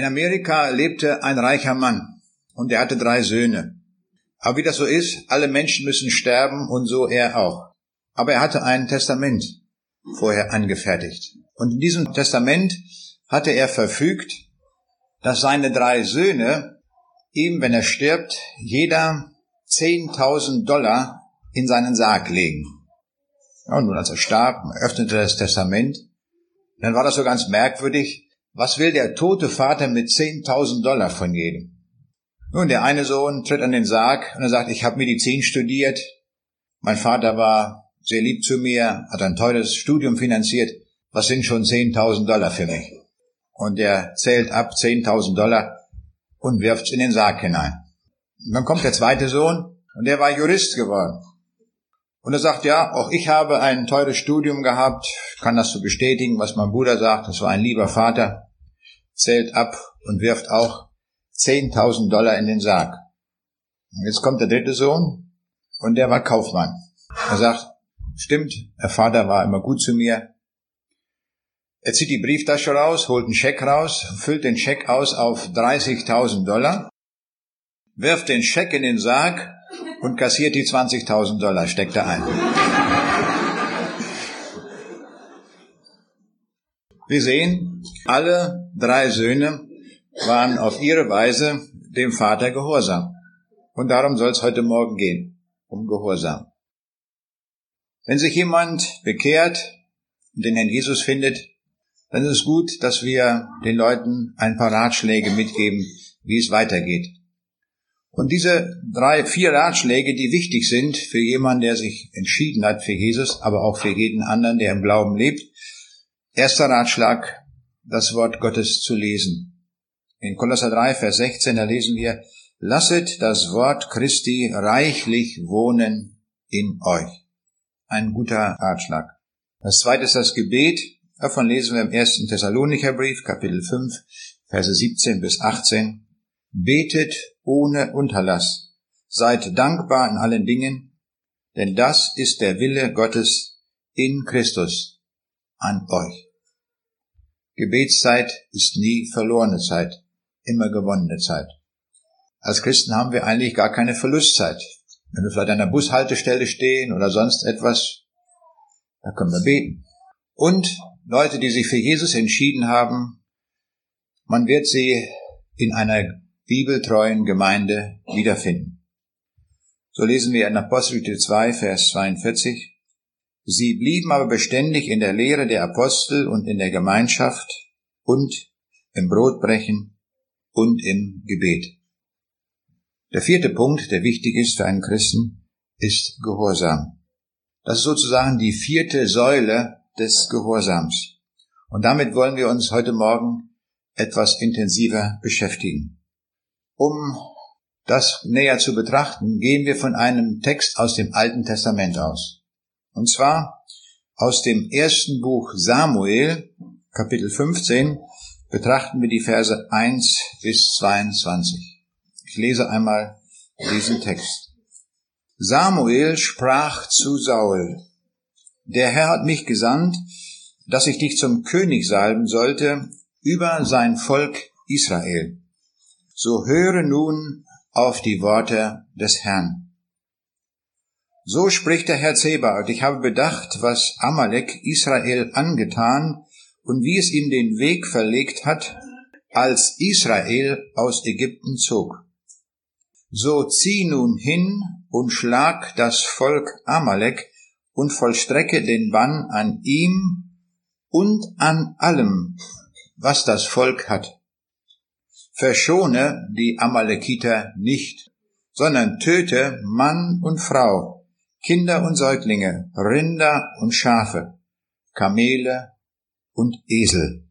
In Amerika lebte ein reicher Mann und er hatte drei Söhne. Aber wie das so ist, alle Menschen müssen sterben und so er auch. Aber er hatte ein Testament vorher angefertigt. Und in diesem Testament hatte er verfügt, dass seine drei Söhne ihm, wenn er stirbt, jeder 10.000 Dollar in seinen Sarg legen. Und nun, als er starb, öffnete das Testament, dann war das so ganz merkwürdig. Was will der tote Vater mit 10.000 Dollar von jedem? Nun, der eine Sohn tritt an den Sarg und er sagt, ich habe Medizin studiert. Mein Vater war sehr lieb zu mir, hat ein teures Studium finanziert. Was sind schon 10.000 Dollar für mich? Und er zählt ab 10.000 Dollar und wirft's in den Sarg hinein. Und dann kommt der zweite Sohn und der war Jurist geworden. Und er sagt, ja, auch ich habe ein teures Studium gehabt, kann das so bestätigen, was mein Bruder sagt, das war ein lieber Vater, zählt ab und wirft auch 10.000 Dollar in den Sarg. Und jetzt kommt der dritte Sohn und der war Kaufmann. Er sagt, stimmt, der Vater war immer gut zu mir. Er zieht die Brieftasche raus, holt einen Scheck raus, füllt den Scheck aus auf 30.000 Dollar, wirft den Scheck in den Sarg und kassiert die 20.000 Dollar, steckt er ein. Wir sehen, alle drei Söhne waren auf ihre Weise dem Vater gehorsam. Und darum soll es heute Morgen gehen, um Gehorsam. Wenn sich jemand bekehrt und den Herrn Jesus findet, dann ist es gut, dass wir den Leuten ein paar Ratschläge mitgeben, wie es weitergeht. Und diese drei, vier Ratschläge, die wichtig sind für jemanden, der sich entschieden hat für Jesus, aber auch für jeden anderen, der im Glauben lebt. Erster Ratschlag, das Wort Gottes zu lesen. In Kolosser 3, Vers 16, da lesen wir, lasset das Wort Christi reichlich wohnen in euch. Ein guter Ratschlag. Das zweite ist das Gebet. Davon lesen wir im ersten Thessalonicher Brief, Kapitel 5, Verse 17 bis 18. Betet ohne Unterlass. Seid dankbar in allen Dingen, denn das ist der Wille Gottes in Christus an euch. Gebetszeit ist nie verlorene Zeit, immer gewonnene Zeit. Als Christen haben wir eigentlich gar keine Verlustzeit. Wenn wir vielleicht an einer Bushaltestelle stehen oder sonst etwas, da können wir beten. Und Leute, die sich für Jesus entschieden haben, man wird sie in einer bibeltreuen Gemeinde wiederfinden. So lesen wir in Apostelgeschichte 2, Vers 42. Sie blieben aber beständig in der Lehre der Apostel und in der Gemeinschaft und im Brotbrechen und im Gebet. Der vierte Punkt, der wichtig ist für einen Christen, ist Gehorsam. Das ist sozusagen die vierte Säule des Gehorsams. Und damit wollen wir uns heute Morgen etwas intensiver beschäftigen. Um das näher zu betrachten, gehen wir von einem Text aus dem Alten Testament aus. Und zwar aus dem ersten Buch Samuel, Kapitel 15, betrachten wir die Verse 1 bis 22. Ich lese einmal diesen Text. Samuel sprach zu Saul, der Herr hat mich gesandt, dass ich dich zum König salben sollte über sein Volk Israel. So höre nun auf die Worte des Herrn. So spricht der Herr Zebaoth, ich habe bedacht, was Amalek Israel angetan und wie es ihm den Weg verlegt hat, als Israel aus Ägypten zog. So zieh nun hin und schlag das Volk Amalek und vollstrecke den Bann an ihm und an allem, was das Volk hat verschone die Amalekiter nicht, sondern töte Mann und Frau, Kinder und Säuglinge, Rinder und Schafe, Kamele und Esel.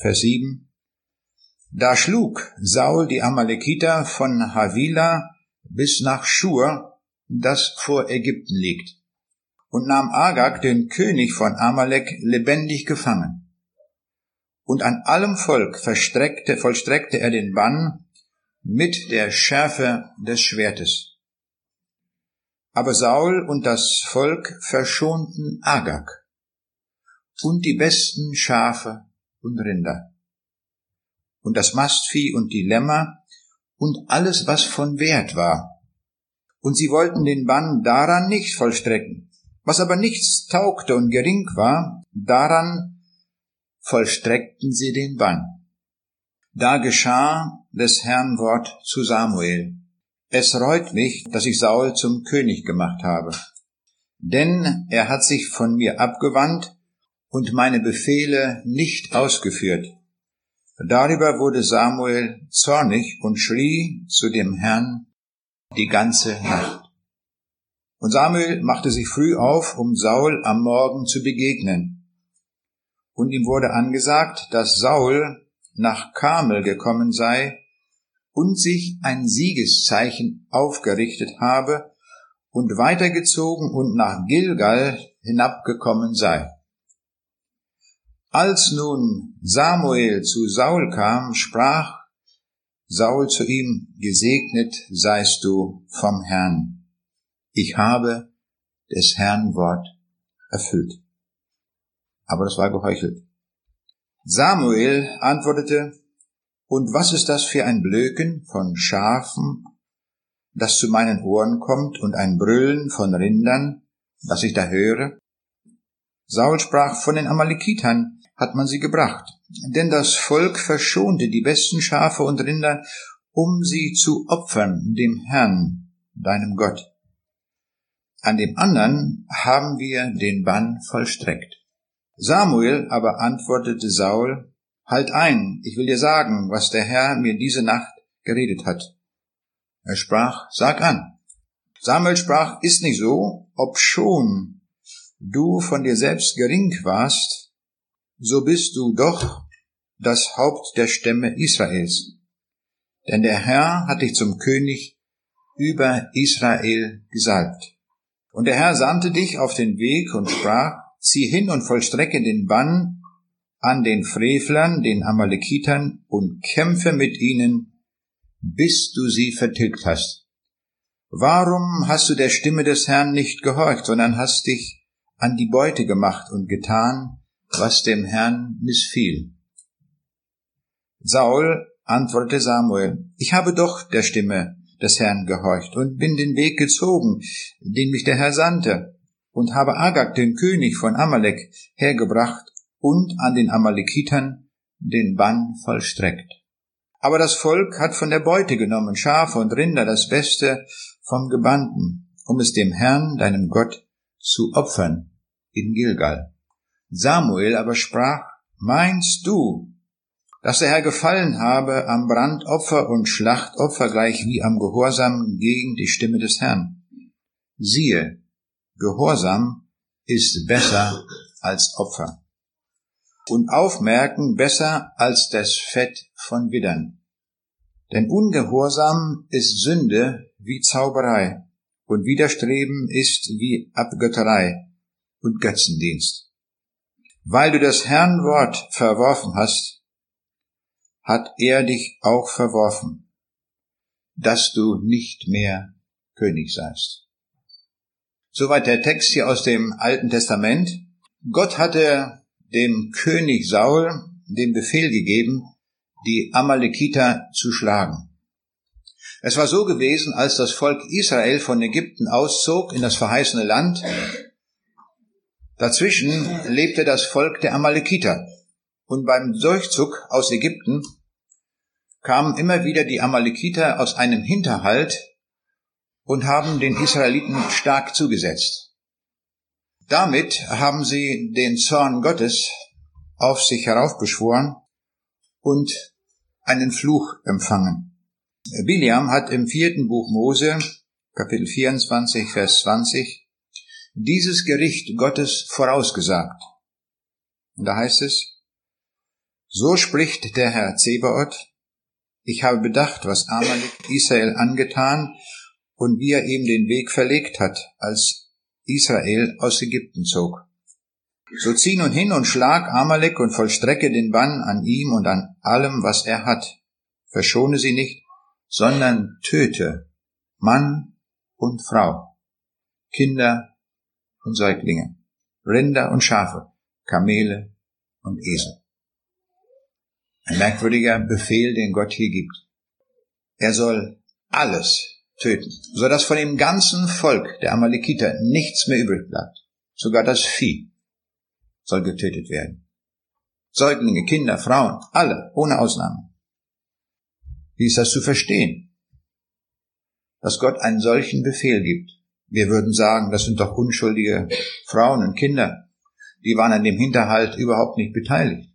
Vers 7. Da schlug Saul die Amalekiter von Havila bis nach Schur, das vor Ägypten liegt, und nahm Agag, den König von Amalek, lebendig gefangen und an allem Volk verstreckte, vollstreckte er den Bann mit der Schärfe des Schwertes. Aber Saul und das Volk verschonten Agag und die besten Schafe und Rinder. und das Mastvieh und die Lämmer und alles, was von Wert war. Und sie wollten den Bann daran nicht vollstrecken. Was aber nichts taugte und gering war, daran vollstreckten sie den Bann. Da geschah des Herrn Wort zu Samuel. Es reut mich, dass ich Saul zum König gemacht habe. Denn er hat sich von mir abgewandt und meine Befehle nicht ausgeführt. Darüber wurde Samuel zornig und schrie zu dem Herrn die ganze Nacht. Und Samuel machte sich früh auf, um Saul am Morgen zu begegnen. Und ihm wurde angesagt, dass Saul nach Kamel gekommen sei und sich ein Siegeszeichen aufgerichtet habe und weitergezogen und nach Gilgal hinabgekommen sei. Als nun Samuel zu Saul kam, sprach Saul zu ihm, Gesegnet seist du vom Herrn. Ich habe des Herrn Wort erfüllt. Aber das war geheuchelt. Samuel antwortete, Und was ist das für ein Blöken von Schafen, das zu meinen Ohren kommt, und ein Brüllen von Rindern, das ich da höre? Saul sprach von den Amalekitern, hat man sie gebracht. Denn das Volk verschonte die besten Schafe und Rinder, um sie zu opfern dem Herrn, deinem Gott. An dem anderen haben wir den Bann vollstreckt. Samuel aber antwortete Saul, Halt ein, ich will dir sagen, was der Herr mir diese Nacht geredet hat. Er sprach, Sag an. Samuel sprach, Ist nicht so, ob schon du von dir selbst gering warst, so bist du doch das Haupt der Stämme Israels. Denn der Herr hat dich zum König über Israel gesalbt. Und der Herr sandte dich auf den Weg und sprach, zieh hin und vollstrecke den Bann an den Frevlern, den Amalekitern, und kämpfe mit ihnen, bis du sie vertilgt hast. Warum hast du der Stimme des Herrn nicht gehorcht, sondern hast dich an die Beute gemacht und getan, was dem Herrn missfiel. Saul antwortete Samuel, ich habe doch der Stimme des Herrn gehorcht und bin den Weg gezogen, den mich der Herr sandte, und habe Agag, den König von Amalek, hergebracht und an den Amalekitern den Bann vollstreckt. Aber das Volk hat von der Beute genommen, Schafe und Rinder, das Beste vom Gebannten, um es dem Herrn, deinem Gott, zu opfern in Gilgal. Samuel aber sprach, Meinst du, dass der Herr gefallen habe am Brandopfer und Schlachtopfer gleich wie am Gehorsam gegen die Stimme des Herrn? Siehe, Gehorsam ist besser als Opfer und Aufmerken besser als das Fett von Widdern. Denn Ungehorsam ist Sünde wie Zauberei und Widerstreben ist wie Abgötterei und Götzendienst. Weil du das Herrn Wort verworfen hast, hat er dich auch verworfen, dass du nicht mehr König seist. Soweit der Text hier aus dem Alten Testament. Gott hatte dem König Saul den Befehl gegeben, die Amalekiter zu schlagen. Es war so gewesen, als das Volk Israel von Ägypten auszog in das verheißene Land, Dazwischen lebte das Volk der Amalekiter. Und beim Durchzug aus Ägypten kamen immer wieder die Amalekiter aus einem Hinterhalt und haben den Israeliten stark zugesetzt. Damit haben sie den Zorn Gottes auf sich heraufbeschworen und einen Fluch empfangen. Biliam hat im vierten Buch Mose, Kapitel 24, Vers 20, dieses Gericht Gottes vorausgesagt. Und da heißt es, so spricht der Herr Zebaoth, ich habe bedacht, was Amalek Israel angetan und wie er ihm den Weg verlegt hat, als Israel aus Ägypten zog. So zieh nun hin und schlag Amalek und vollstrecke den Bann an ihm und an allem, was er hat. Verschone sie nicht, sondern töte Mann und Frau, Kinder und Säuglinge, Rinder und Schafe, Kamele und Esel. Ein merkwürdiger Befehl, den Gott hier gibt. Er soll alles töten, so dass von dem ganzen Volk der Amalekiter nichts mehr übrig bleibt. Sogar das Vieh soll getötet werden. Säuglinge, Kinder, Frauen, alle, ohne Ausnahme. Wie ist das zu verstehen? Dass Gott einen solchen Befehl gibt. Wir würden sagen, das sind doch unschuldige Frauen und Kinder. Die waren an dem Hinterhalt überhaupt nicht beteiligt.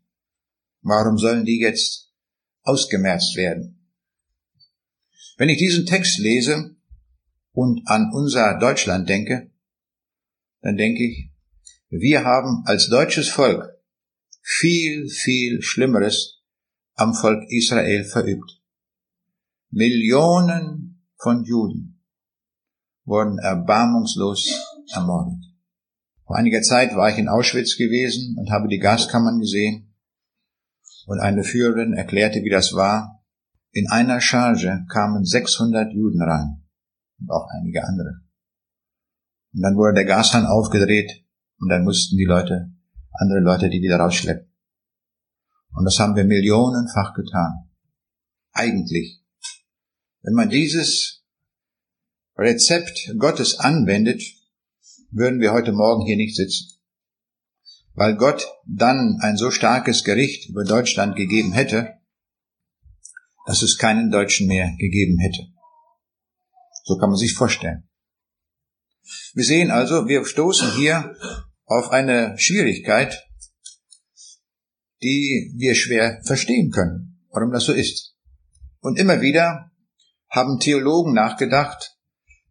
Warum sollen die jetzt ausgemerzt werden? Wenn ich diesen Text lese und an unser Deutschland denke, dann denke ich, wir haben als deutsches Volk viel, viel Schlimmeres am Volk Israel verübt. Millionen von Juden wurden erbarmungslos ermordet. Vor einiger Zeit war ich in Auschwitz gewesen und habe die Gaskammern gesehen und eine Führerin erklärte, wie das war. In einer Charge kamen 600 Juden rein und auch einige andere. Und dann wurde der Gashahn aufgedreht und dann mussten die Leute, andere Leute, die wieder rausschleppen. Und das haben wir millionenfach getan. Eigentlich. Wenn man dieses Rezept Gottes anwendet, würden wir heute Morgen hier nicht sitzen. Weil Gott dann ein so starkes Gericht über Deutschland gegeben hätte, dass es keinen Deutschen mehr gegeben hätte. So kann man sich vorstellen. Wir sehen also, wir stoßen hier auf eine Schwierigkeit, die wir schwer verstehen können, warum das so ist. Und immer wieder haben Theologen nachgedacht,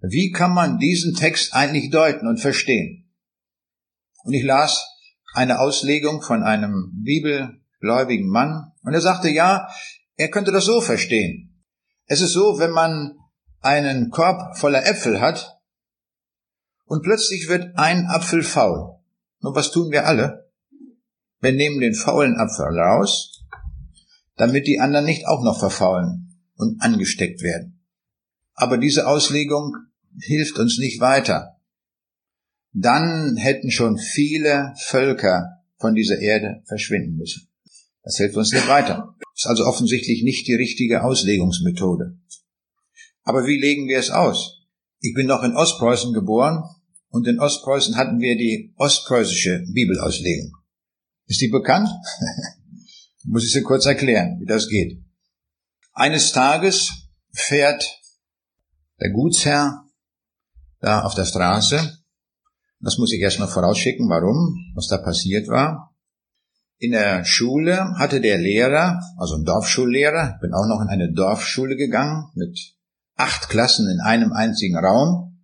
wie kann man diesen Text eigentlich deuten und verstehen? Und ich las eine Auslegung von einem bibelgläubigen Mann und er sagte, ja, er könnte das so verstehen. Es ist so, wenn man einen Korb voller Äpfel hat und plötzlich wird ein Apfel faul. Nun, was tun wir alle? Wir nehmen den faulen Apfel raus, damit die anderen nicht auch noch verfaulen und angesteckt werden. Aber diese Auslegung hilft uns nicht weiter. Dann hätten schon viele Völker von dieser Erde verschwinden müssen. Das hilft uns nicht weiter. Ist also offensichtlich nicht die richtige Auslegungsmethode. Aber wie legen wir es aus? Ich bin noch in Ostpreußen geboren und in Ostpreußen hatten wir die ostpreußische Bibelauslegung. Ist die bekannt? Muss ich sie kurz erklären, wie das geht. Eines Tages fährt der Gutsherr da auf der Straße. Das muss ich erst noch vorausschicken, warum, was da passiert war. In der Schule hatte der Lehrer, also ein Dorfschullehrer, bin auch noch in eine Dorfschule gegangen mit acht Klassen in einem einzigen Raum.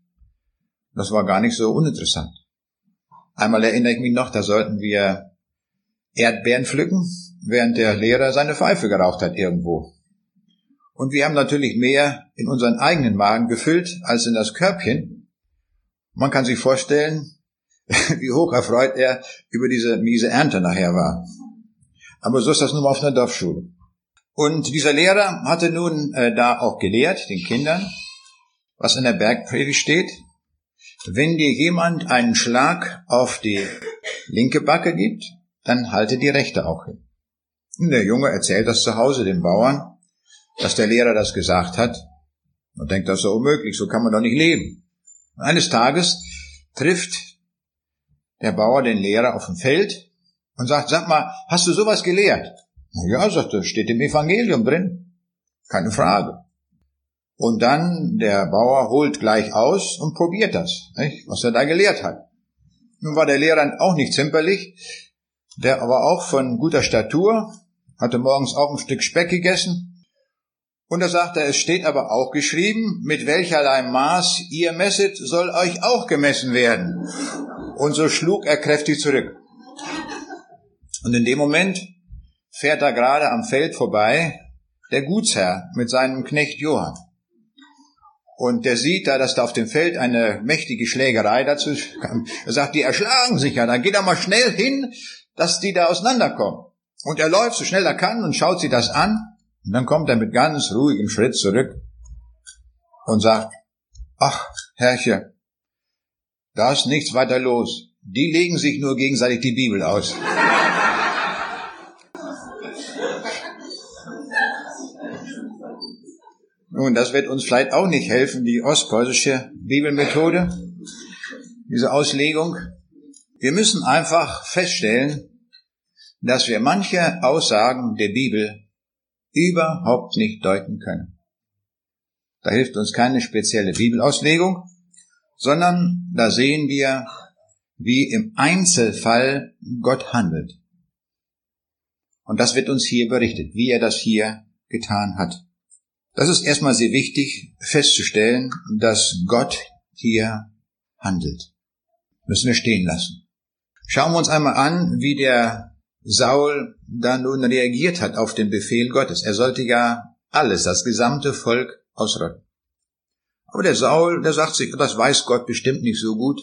Das war gar nicht so uninteressant. Einmal erinnere ich mich noch, da sollten wir Erdbeeren pflücken, während der Lehrer seine Pfeife geraucht hat irgendwo. Und wir haben natürlich mehr in unseren eigenen Magen gefüllt als in das Körbchen. Man kann sich vorstellen, wie hoch erfreut er über diese miese Ernte nachher war. Aber so ist das nun mal auf einer Dorfschule. Und dieser Lehrer hatte nun äh, da auch gelehrt, den Kindern, was in der Bergpredigt steht. Wenn dir jemand einen Schlag auf die linke Backe gibt, dann halte die rechte auch hin. Und der Junge erzählt das zu Hause dem Bauern, dass der Lehrer das gesagt hat und denkt, das ist so unmöglich, so kann man doch nicht leben. Eines Tages trifft der Bauer den Lehrer auf dem Feld und sagt, sag mal, hast du sowas gelehrt? Na ja, sagt er, steht im Evangelium drin. Keine Frage. Und dann der Bauer holt gleich aus und probiert das, nicht? was er da gelehrt hat. Nun war der Lehrer auch nicht zimperlich, der aber auch von guter Statur, hatte morgens auch ein Stück Speck gegessen. Und er sagte, es steht aber auch geschrieben, mit welcherlei Maß ihr messet, soll euch auch gemessen werden. Und so schlug er kräftig zurück. Und in dem Moment fährt da gerade am Feld vorbei der Gutsherr mit seinem Knecht Johann. Und der sieht da, dass da auf dem Feld eine mächtige Schlägerei dazu kam. Er sagt, die erschlagen sich ja. Dann geht er mal schnell hin, dass die da auseinanderkommen. Und er läuft so schnell er kann und schaut sich das an. Und dann kommt er mit ganz ruhigem Schritt zurück und sagt, ach, Herrche, da ist nichts weiter los. Die legen sich nur gegenseitig die Bibel aus. Nun, das wird uns vielleicht auch nicht helfen, die ostpreußische Bibelmethode, diese Auslegung. Wir müssen einfach feststellen, dass wir manche Aussagen der Bibel überhaupt nicht deuten können. Da hilft uns keine spezielle Bibelauslegung, sondern da sehen wir, wie im Einzelfall Gott handelt. Und das wird uns hier berichtet, wie er das hier getan hat. Das ist erstmal sehr wichtig festzustellen, dass Gott hier handelt. Müssen wir stehen lassen. Schauen wir uns einmal an, wie der Saul da nun reagiert hat auf den Befehl Gottes. Er sollte ja alles, das gesamte Volk ausrotten. Aber der Saul, der sagt sich, das weiß Gott bestimmt nicht so gut.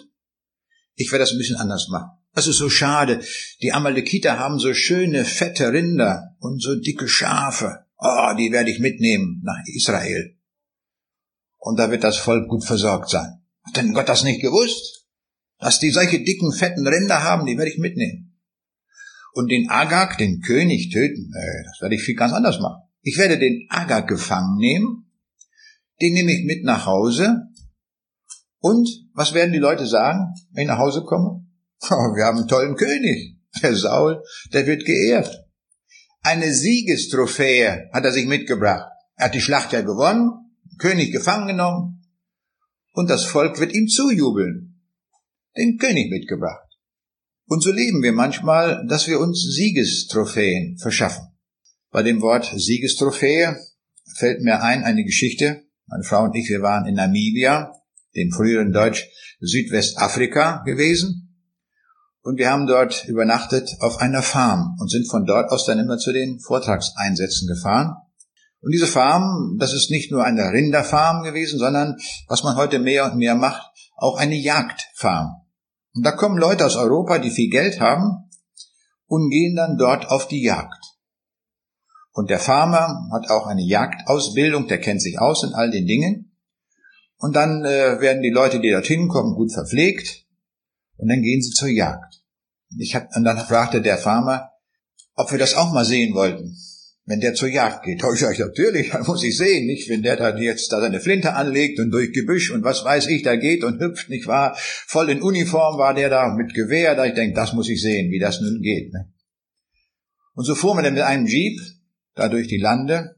Ich werde das ein bisschen anders machen. Das ist so schade. Die Amalekiter haben so schöne, fette Rinder und so dicke Schafe. Oh, die werde ich mitnehmen nach Israel. Und da wird das Volk gut versorgt sein. Hat denn Gott das nicht gewusst? Dass die solche dicken, fetten Rinder haben, die werde ich mitnehmen. Und den Agag, den König, töten, äh, das werde ich viel ganz anders machen. Ich werde den Agag gefangen nehmen, den nehme ich mit nach Hause. Und was werden die Leute sagen, wenn ich nach Hause komme? Oh, wir haben einen tollen König. Der Saul, der wird geehrt. Eine Siegestrophäe hat er sich mitgebracht. Er hat die Schlacht ja gewonnen, König gefangen genommen und das Volk wird ihm zujubeln. Den König mitgebracht. Und so leben wir manchmal, dass wir uns Siegestrophäen verschaffen. Bei dem Wort Siegestrophäe fällt mir ein eine Geschichte. Meine Frau und ich, wir waren in Namibia, dem früheren Deutsch Südwestafrika gewesen. Und wir haben dort übernachtet auf einer Farm und sind von dort aus dann immer zu den Vortragseinsätzen gefahren. Und diese Farm, das ist nicht nur eine Rinderfarm gewesen, sondern was man heute mehr und mehr macht, auch eine Jagdfarm. Und da kommen Leute aus Europa, die viel Geld haben und gehen dann dort auf die Jagd. Und der Farmer hat auch eine Jagdausbildung, der kennt sich aus in all den Dingen. Und dann äh, werden die Leute, die dorthin kommen, gut verpflegt. Und dann gehen sie zur Jagd. Ich hab, und dann fragte der Farmer, ob wir das auch mal sehen wollten, wenn der zur Jagd geht. Da ich sage, natürlich, das muss ich sehen, nicht? Wenn der dann jetzt da seine Flinte anlegt und durch Gebüsch und was weiß ich, da geht und hüpft, nicht wahr? Voll in Uniform war der da mit Gewehr, da ich denke, das muss ich sehen, wie das nun geht. Ne? Und so fuhren wir dann mit einem Jeep da durch die Lande.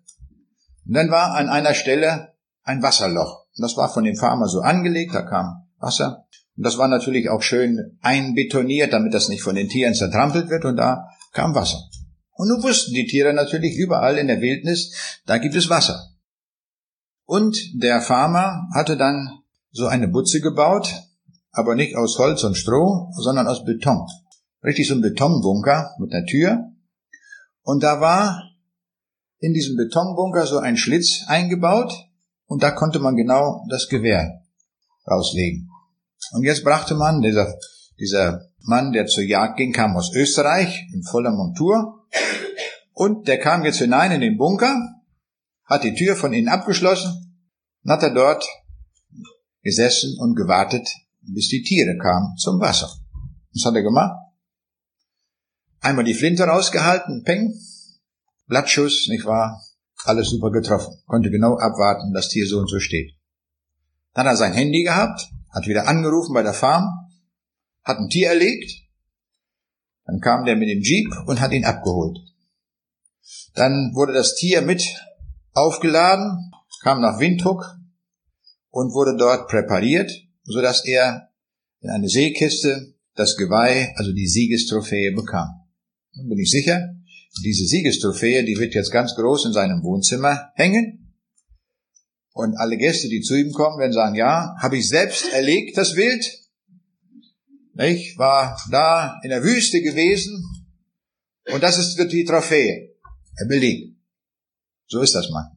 Und dann war an einer Stelle ein Wasserloch. Und das war von dem Farmer so angelegt, da kam Wasser. Und das war natürlich auch schön einbetoniert, damit das nicht von den Tieren zertrampelt wird und da kam Wasser. Und nun wussten die Tiere natürlich überall in der Wildnis, da gibt es Wasser. Und der Farmer hatte dann so eine Butze gebaut, aber nicht aus Holz und Stroh, sondern aus Beton. Richtig so ein Betonbunker mit einer Tür. Und da war in diesem Betonbunker so ein Schlitz eingebaut und da konnte man genau das Gewehr rauslegen. Und jetzt brachte man, dieser, dieser Mann, der zur Jagd ging, kam aus Österreich in voller Montur. Und der kam jetzt hinein in den Bunker, hat die Tür von innen abgeschlossen und hat er dort gesessen und gewartet, bis die Tiere kamen zum Wasser. Was hat er gemacht? Einmal die Flinte rausgehalten, peng, Blattschuss, nicht wahr? Alles super getroffen. Konnte genau abwarten, dass Tier so und so steht. Dann hat er sein Handy gehabt, hat wieder angerufen bei der Farm, hat ein Tier erlegt, dann kam der mit dem Jeep und hat ihn abgeholt. Dann wurde das Tier mit aufgeladen, kam nach Windhoek und wurde dort präpariert, so dass er in eine Seekiste das Geweih, also die Siegestrophäe bekam. Nun bin ich sicher, diese Siegestrophäe, die wird jetzt ganz groß in seinem Wohnzimmer hängen und alle Gäste, die zu ihm kommen, werden sagen, ja, habe ich selbst erlegt, das Wild. Ich war da in der Wüste gewesen und das ist die Trophäe. Er belegt. So ist das mal.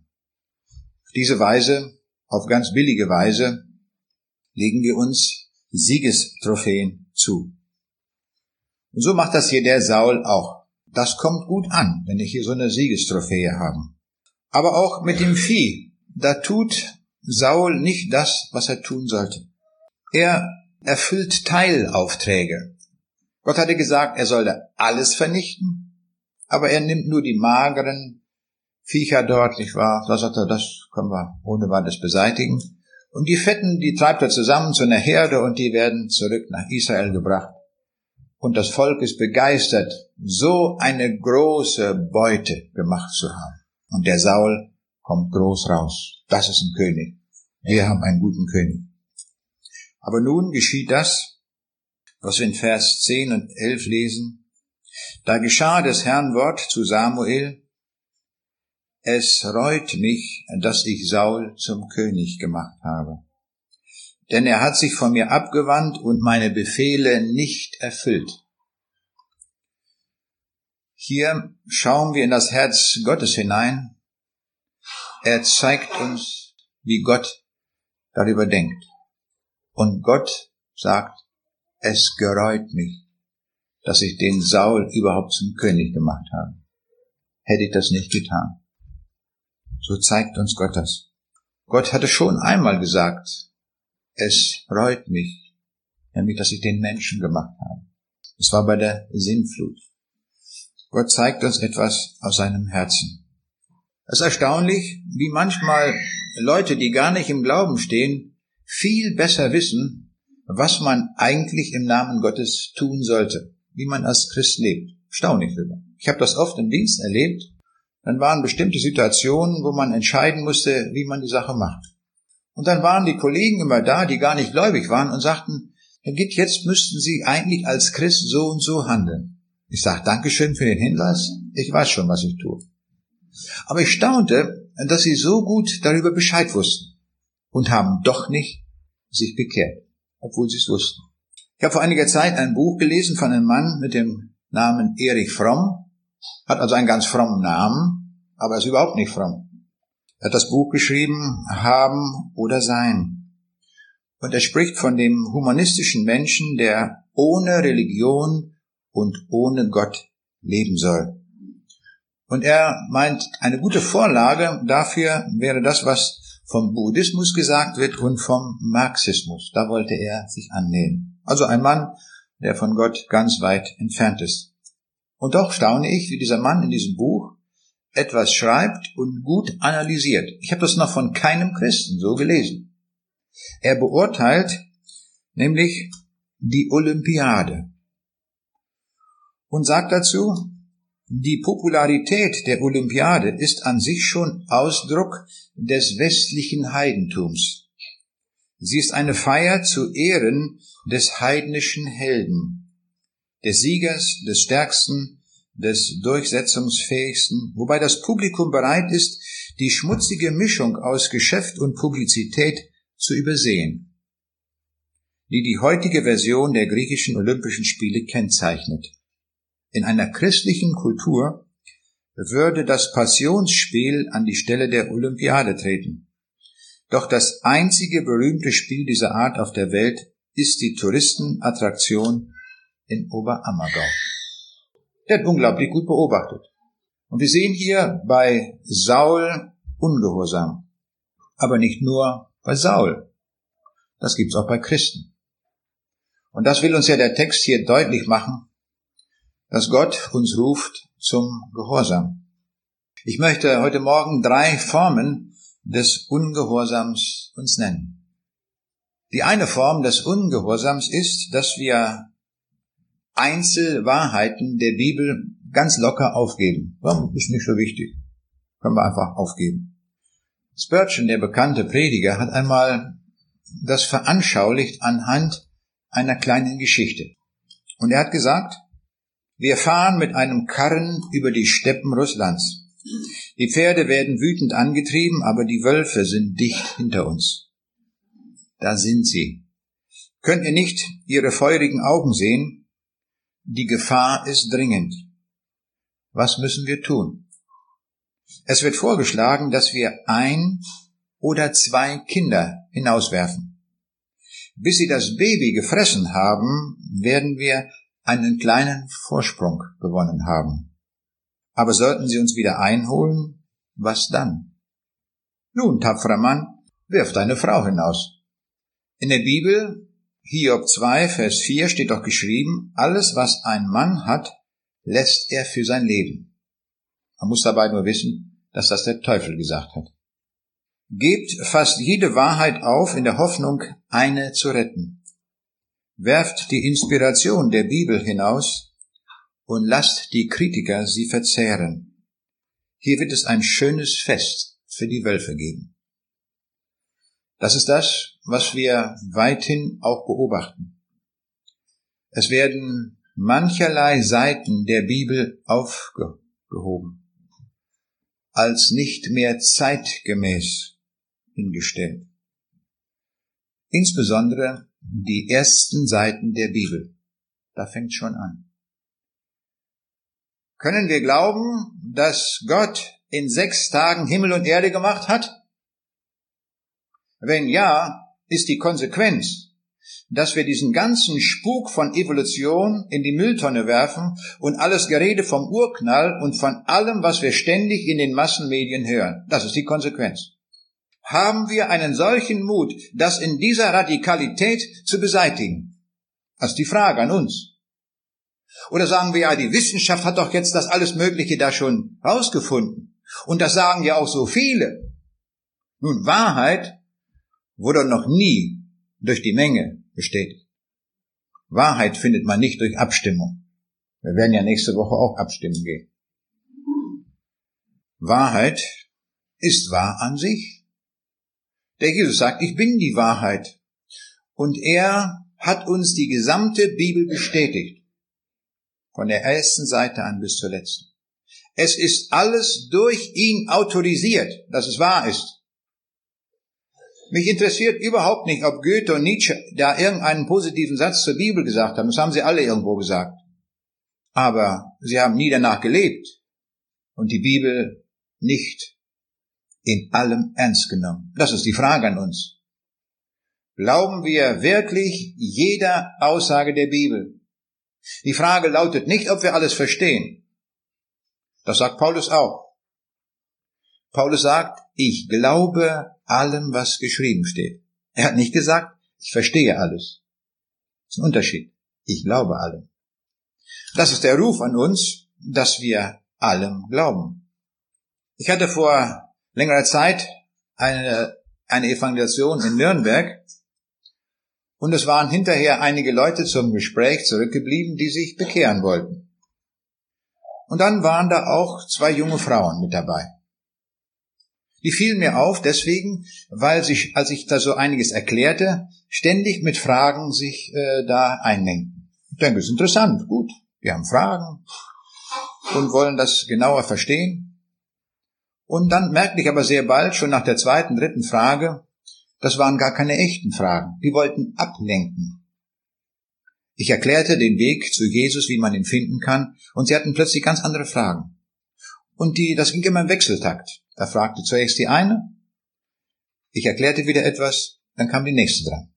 Auf diese Weise, auf ganz billige Weise, legen wir uns Siegestrophäen zu. Und so macht das hier der Saul auch. Das kommt gut an, wenn ich hier so eine Siegestrophäe habe. Aber auch mit dem Vieh da tut Saul nicht das, was er tun sollte. Er erfüllt Teilaufträge. Gott hatte gesagt, er solle alles vernichten, aber er nimmt nur die mageren, Viecher dort, nicht wahr? Da sagt er, das können wir ohne weiteres beseitigen. Und die Fetten, die treibt er zusammen zu einer Herde und die werden zurück nach Israel gebracht. Und das Volk ist begeistert, so eine große Beute gemacht zu haben. Und der Saul kommt groß raus. Das ist ein König. Wir haben einen guten König. Aber nun geschieht das, was wir in Vers 10 und 11 lesen. Da geschah des Herrn Wort zu Samuel, es reut mich, dass ich Saul zum König gemacht habe. Denn er hat sich von mir abgewandt und meine Befehle nicht erfüllt. Hier schauen wir in das Herz Gottes hinein. Er zeigt uns, wie Gott darüber denkt. Und Gott sagt, es gereut mich, dass ich den Saul überhaupt zum König gemacht habe. Hätte ich das nicht getan. So zeigt uns Gott das. Gott hatte schon einmal gesagt, es reut mich, nämlich dass ich den Menschen gemacht habe. Es war bei der Sinnflut. Gott zeigt uns etwas aus seinem Herzen. Es ist erstaunlich, wie manchmal Leute, die gar nicht im Glauben stehen, viel besser wissen, was man eigentlich im Namen Gottes tun sollte, wie man als Christ lebt. Erstaunlich sogar. Ich habe das oft im Dienst erlebt, dann waren bestimmte Situationen, wo man entscheiden musste, wie man die Sache macht. Und dann waren die Kollegen immer da, die gar nicht gläubig waren und sagten, Herr Gitt, jetzt müssten Sie eigentlich als Christ so und so handeln. Ich sage Dankeschön für den Hinweis, ich weiß schon, was ich tue. Aber ich staunte, dass sie so gut darüber Bescheid wussten und haben doch nicht sich bekehrt, obwohl sie es wussten. Ich habe vor einiger Zeit ein Buch gelesen von einem Mann mit dem Namen Erich Fromm, hat also einen ganz frommen Namen, aber ist überhaupt nicht fromm. Hat das Buch geschrieben, Haben oder Sein. Und er spricht von dem humanistischen Menschen, der ohne Religion und ohne Gott leben soll. Und er meint, eine gute Vorlage dafür wäre das, was vom Buddhismus gesagt wird und vom Marxismus. Da wollte er sich annehmen. Also ein Mann, der von Gott ganz weit entfernt ist. Und doch staune ich, wie dieser Mann in diesem Buch etwas schreibt und gut analysiert. Ich habe das noch von keinem Christen so gelesen. Er beurteilt nämlich die Olympiade und sagt dazu, die Popularität der Olympiade ist an sich schon Ausdruck des westlichen Heidentums. Sie ist eine Feier zu Ehren des heidnischen Helden des Siegers, des Stärksten, des Durchsetzungsfähigsten, wobei das Publikum bereit ist, die schmutzige Mischung aus Geschäft und Publizität zu übersehen, die die heutige Version der griechischen Olympischen Spiele kennzeichnet. In einer christlichen Kultur würde das Passionsspiel an die Stelle der Olympiade treten. Doch das einzige berühmte Spiel dieser Art auf der Welt ist die Touristenattraktion in Oberammergau. Der hat unglaublich gut beobachtet. Und wir sehen hier bei Saul Ungehorsam. Aber nicht nur bei Saul. Das gibt's auch bei Christen. Und das will uns ja der Text hier deutlich machen, dass Gott uns ruft zum Gehorsam. Ich möchte heute Morgen drei Formen des Ungehorsams uns nennen. Die eine Form des Ungehorsams ist, dass wir Einzelwahrheiten der Bibel ganz locker aufgeben. Ist nicht so wichtig. Können wir einfach aufgeben. Spurgeon, der bekannte Prediger, hat einmal das veranschaulicht anhand einer kleinen Geschichte. Und er hat gesagt, wir fahren mit einem Karren über die Steppen Russlands. Die Pferde werden wütend angetrieben, aber die Wölfe sind dicht hinter uns. Da sind sie. Könnt ihr nicht ihre feurigen Augen sehen? Die Gefahr ist dringend. Was müssen wir tun? Es wird vorgeschlagen, dass wir ein oder zwei Kinder hinauswerfen. Bis sie das Baby gefressen haben, werden wir einen kleinen Vorsprung gewonnen haben. Aber sollten sie uns wieder einholen, was dann? Nun, tapferer Mann, wirf deine Frau hinaus. In der Bibel Hiob 2, Vers 4 steht doch geschrieben, alles, was ein Mann hat, lässt er für sein Leben. Man muss dabei nur wissen, dass das der Teufel gesagt hat. Gebt fast jede Wahrheit auf in der Hoffnung, eine zu retten. Werft die Inspiration der Bibel hinaus und lasst die Kritiker sie verzehren. Hier wird es ein schönes Fest für die Wölfe geben. Das ist das, was wir weithin auch beobachten. Es werden mancherlei Seiten der Bibel aufgehoben, als nicht mehr zeitgemäß hingestellt. Insbesondere die ersten Seiten der Bibel. Da fängt schon an. Können wir glauben, dass Gott in sechs Tagen Himmel und Erde gemacht hat? Wenn ja, ist die Konsequenz, dass wir diesen ganzen Spuk von Evolution in die Mülltonne werfen und alles Gerede vom Urknall und von allem, was wir ständig in den Massenmedien hören. Das ist die Konsequenz. Haben wir einen solchen Mut, das in dieser Radikalität zu beseitigen? Das ist die Frage an uns. Oder sagen wir ja, die Wissenschaft hat doch jetzt das alles Mögliche da schon rausgefunden. Und das sagen ja auch so viele. Nun, Wahrheit wurde noch nie durch die Menge bestätigt. Wahrheit findet man nicht durch Abstimmung. Wir werden ja nächste Woche auch abstimmen gehen. Wahrheit ist wahr an sich. Der Jesus sagt, ich bin die Wahrheit. Und er hat uns die gesamte Bibel bestätigt. Von der ersten Seite an bis zur letzten. Es ist alles durch ihn autorisiert, dass es wahr ist. Mich interessiert überhaupt nicht, ob Goethe und Nietzsche da irgendeinen positiven Satz zur Bibel gesagt haben. Das haben sie alle irgendwo gesagt. Aber sie haben nie danach gelebt und die Bibel nicht in allem ernst genommen. Das ist die Frage an uns. Glauben wir wirklich jeder Aussage der Bibel? Die Frage lautet nicht, ob wir alles verstehen. Das sagt Paulus auch. Paulus sagt, ich glaube allem, was geschrieben steht. Er hat nicht gesagt, ich verstehe alles. Das ist ein Unterschied. Ich glaube allem. Das ist der Ruf an uns, dass wir allem glauben. Ich hatte vor längerer Zeit eine, eine Evangelisation in Nürnberg und es waren hinterher einige Leute zum Gespräch zurückgeblieben, die sich bekehren wollten. Und dann waren da auch zwei junge Frauen mit dabei. Die fielen mir auf deswegen, weil sich, als ich da so einiges erklärte, ständig mit Fragen sich äh, da einmengten. Ich denke, es ist interessant, gut. Die haben Fragen und wollen das genauer verstehen. Und dann merkte ich aber sehr bald, schon nach der zweiten, dritten Frage, das waren gar keine echten Fragen. Die wollten ablenken. Ich erklärte den Weg zu Jesus, wie man ihn finden kann, und sie hatten plötzlich ganz andere Fragen. Und die, das ging immer im Wechseltakt. Da fragte zuerst die eine, ich erklärte wieder etwas, dann kam die nächste dran.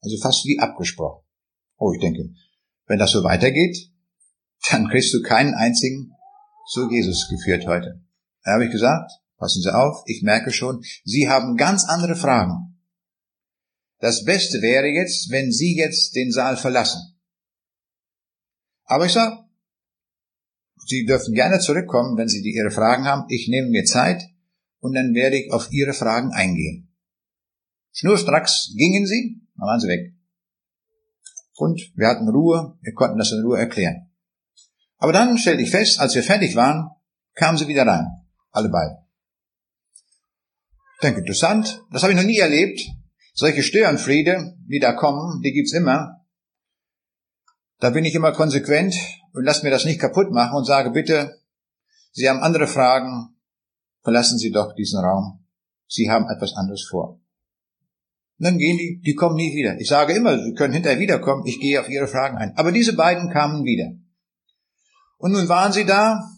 Also fast wie abgesprochen. Oh, ich denke, wenn das so weitergeht, dann kriegst du keinen einzigen zu Jesus geführt heute. Da habe ich gesagt, passen Sie auf, ich merke schon, Sie haben ganz andere Fragen. Das Beste wäre jetzt, wenn Sie jetzt den Saal verlassen. Aber ich sage, Sie dürfen gerne zurückkommen, wenn Sie Ihre Fragen haben. Ich nehme mir Zeit und dann werde ich auf Ihre Fragen eingehen. Schnurstracks gingen sie, dann waren sie weg. Und wir hatten Ruhe, wir konnten das in Ruhe erklären. Aber dann stellte ich fest, als wir fertig waren, kamen sie wieder rein. Alle beide. Ich denke, interessant. Das habe ich noch nie erlebt. Solche Störenfriede, die da kommen, die gibt's immer. Da bin ich immer konsequent und lass mir das nicht kaputt machen und sage bitte, Sie haben andere Fragen, verlassen Sie doch diesen Raum. Sie haben etwas anderes vor. Und dann gehen die, die kommen nie wieder. Ich sage immer, Sie können hinterher wiederkommen, ich gehe auf Ihre Fragen ein. Aber diese beiden kamen wieder. Und nun waren sie da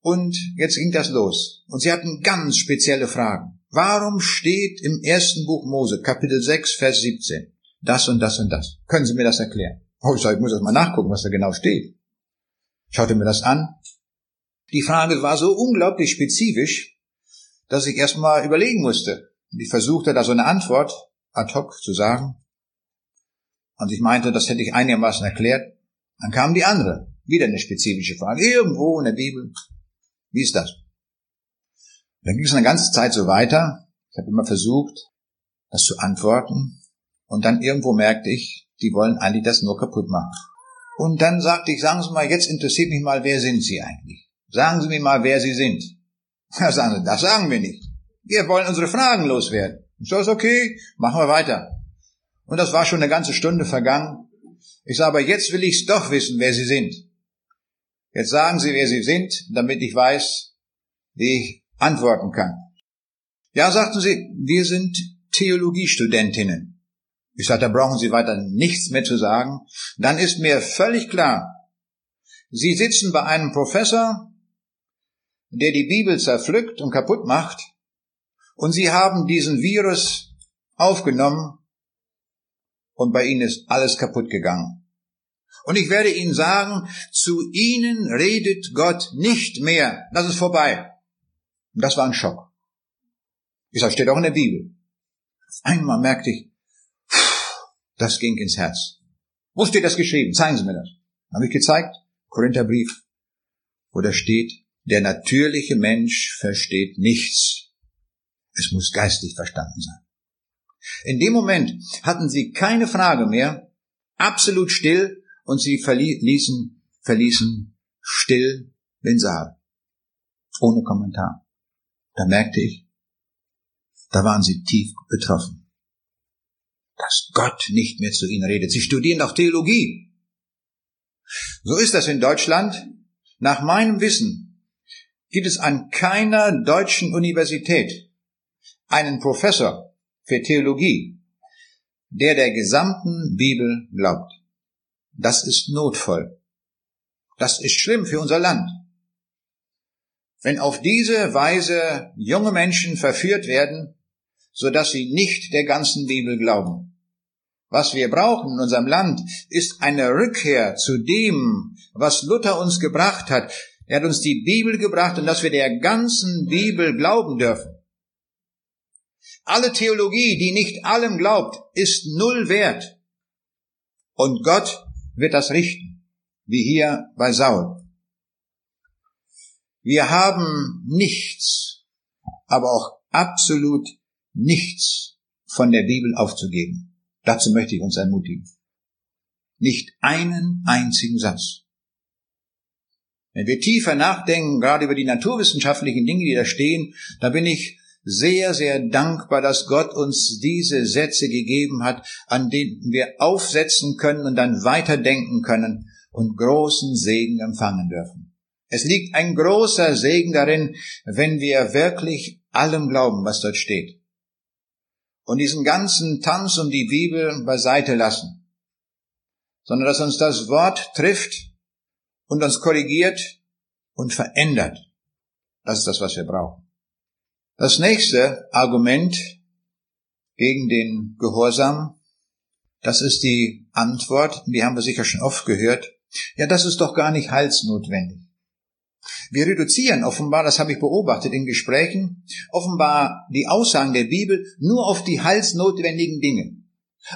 und jetzt ging das los. Und sie hatten ganz spezielle Fragen. Warum steht im ersten Buch Mose, Kapitel 6, Vers 17, das und das und das? Können Sie mir das erklären? Oh, ich sage, ich muss erst mal nachgucken, was da genau steht schaute mir das an. Die Frage war so unglaublich spezifisch, dass ich erstmal überlegen musste. Und ich versuchte da so eine Antwort ad hoc zu sagen. Und ich meinte, das hätte ich einigermaßen erklärt. Dann kam die andere, wieder eine spezifische Frage, irgendwo in der Bibel. Wie ist das? Dann ging es eine ganze Zeit so weiter. Ich habe immer versucht, das zu antworten. Und dann irgendwo merkte ich, die wollen eigentlich das nur kaputt machen. Und dann sagte ich, sagen Sie mal, jetzt interessiert mich mal, wer sind Sie eigentlich? Sagen Sie mir mal, wer Sie sind. Ja, sagen Sie, das sagen wir nicht. Wir wollen unsere Fragen loswerden. Ist okay, machen wir weiter. Und das war schon eine ganze Stunde vergangen. Ich sage, aber jetzt will ich es doch wissen, wer Sie sind. Jetzt sagen Sie, wer Sie sind, damit ich weiß, wie ich antworten kann. Ja, sagten sie, wir sind Theologiestudentinnen. Ich sagte, da brauchen Sie weiter nichts mehr zu sagen. Dann ist mir völlig klar, Sie sitzen bei einem Professor, der die Bibel zerpflückt und kaputt macht, und Sie haben diesen Virus aufgenommen und bei Ihnen ist alles kaputt gegangen. Und ich werde Ihnen sagen, zu Ihnen redet Gott nicht mehr. Das ist vorbei. Und das war ein Schock. Ich sage, steht auch in der Bibel. Einmal merkte ich, das ging ins Herz. Wo steht das geschrieben? Zeigen Sie mir das. Habe ich gezeigt? Korintherbrief, wo da steht, der natürliche Mensch versteht nichts. Es muss geistlich verstanden sein. In dem Moment hatten sie keine Frage mehr, absolut still, und sie verließen, verließen still den Saal. Ohne Kommentar. Da merkte ich, da waren sie tief betroffen. Dass Gott nicht mehr zu ihnen redet. Sie studieren doch Theologie. So ist das in Deutschland. Nach meinem Wissen gibt es an keiner deutschen Universität einen Professor für Theologie, der der gesamten Bibel glaubt. Das ist notvoll. Das ist schlimm für unser Land. Wenn auf diese Weise junge Menschen verführt werden, so dass sie nicht der ganzen Bibel glauben. Was wir brauchen in unserem Land ist eine Rückkehr zu dem, was Luther uns gebracht hat. Er hat uns die Bibel gebracht und dass wir der ganzen Bibel glauben dürfen. Alle Theologie, die nicht allem glaubt, ist null wert. Und Gott wird das richten, wie hier bei Saul. Wir haben nichts, aber auch absolut nichts von der Bibel aufzugeben. Dazu möchte ich uns ermutigen. Nicht einen einzigen Satz. Wenn wir tiefer nachdenken, gerade über die naturwissenschaftlichen Dinge, die da stehen, da bin ich sehr, sehr dankbar, dass Gott uns diese Sätze gegeben hat, an denen wir aufsetzen können und dann weiterdenken können und großen Segen empfangen dürfen. Es liegt ein großer Segen darin, wenn wir wirklich allem glauben, was dort steht. Und diesen ganzen Tanz um die Bibel beiseite lassen, sondern dass uns das Wort trifft und uns korrigiert und verändert. Das ist das, was wir brauchen. Das nächste Argument gegen den Gehorsam, das ist die Antwort, die haben wir sicher schon oft gehört. Ja, das ist doch gar nicht heilsnotwendig. Wir reduzieren offenbar, das habe ich beobachtet in Gesprächen, offenbar die Aussagen der Bibel nur auf die heilsnotwendigen Dinge.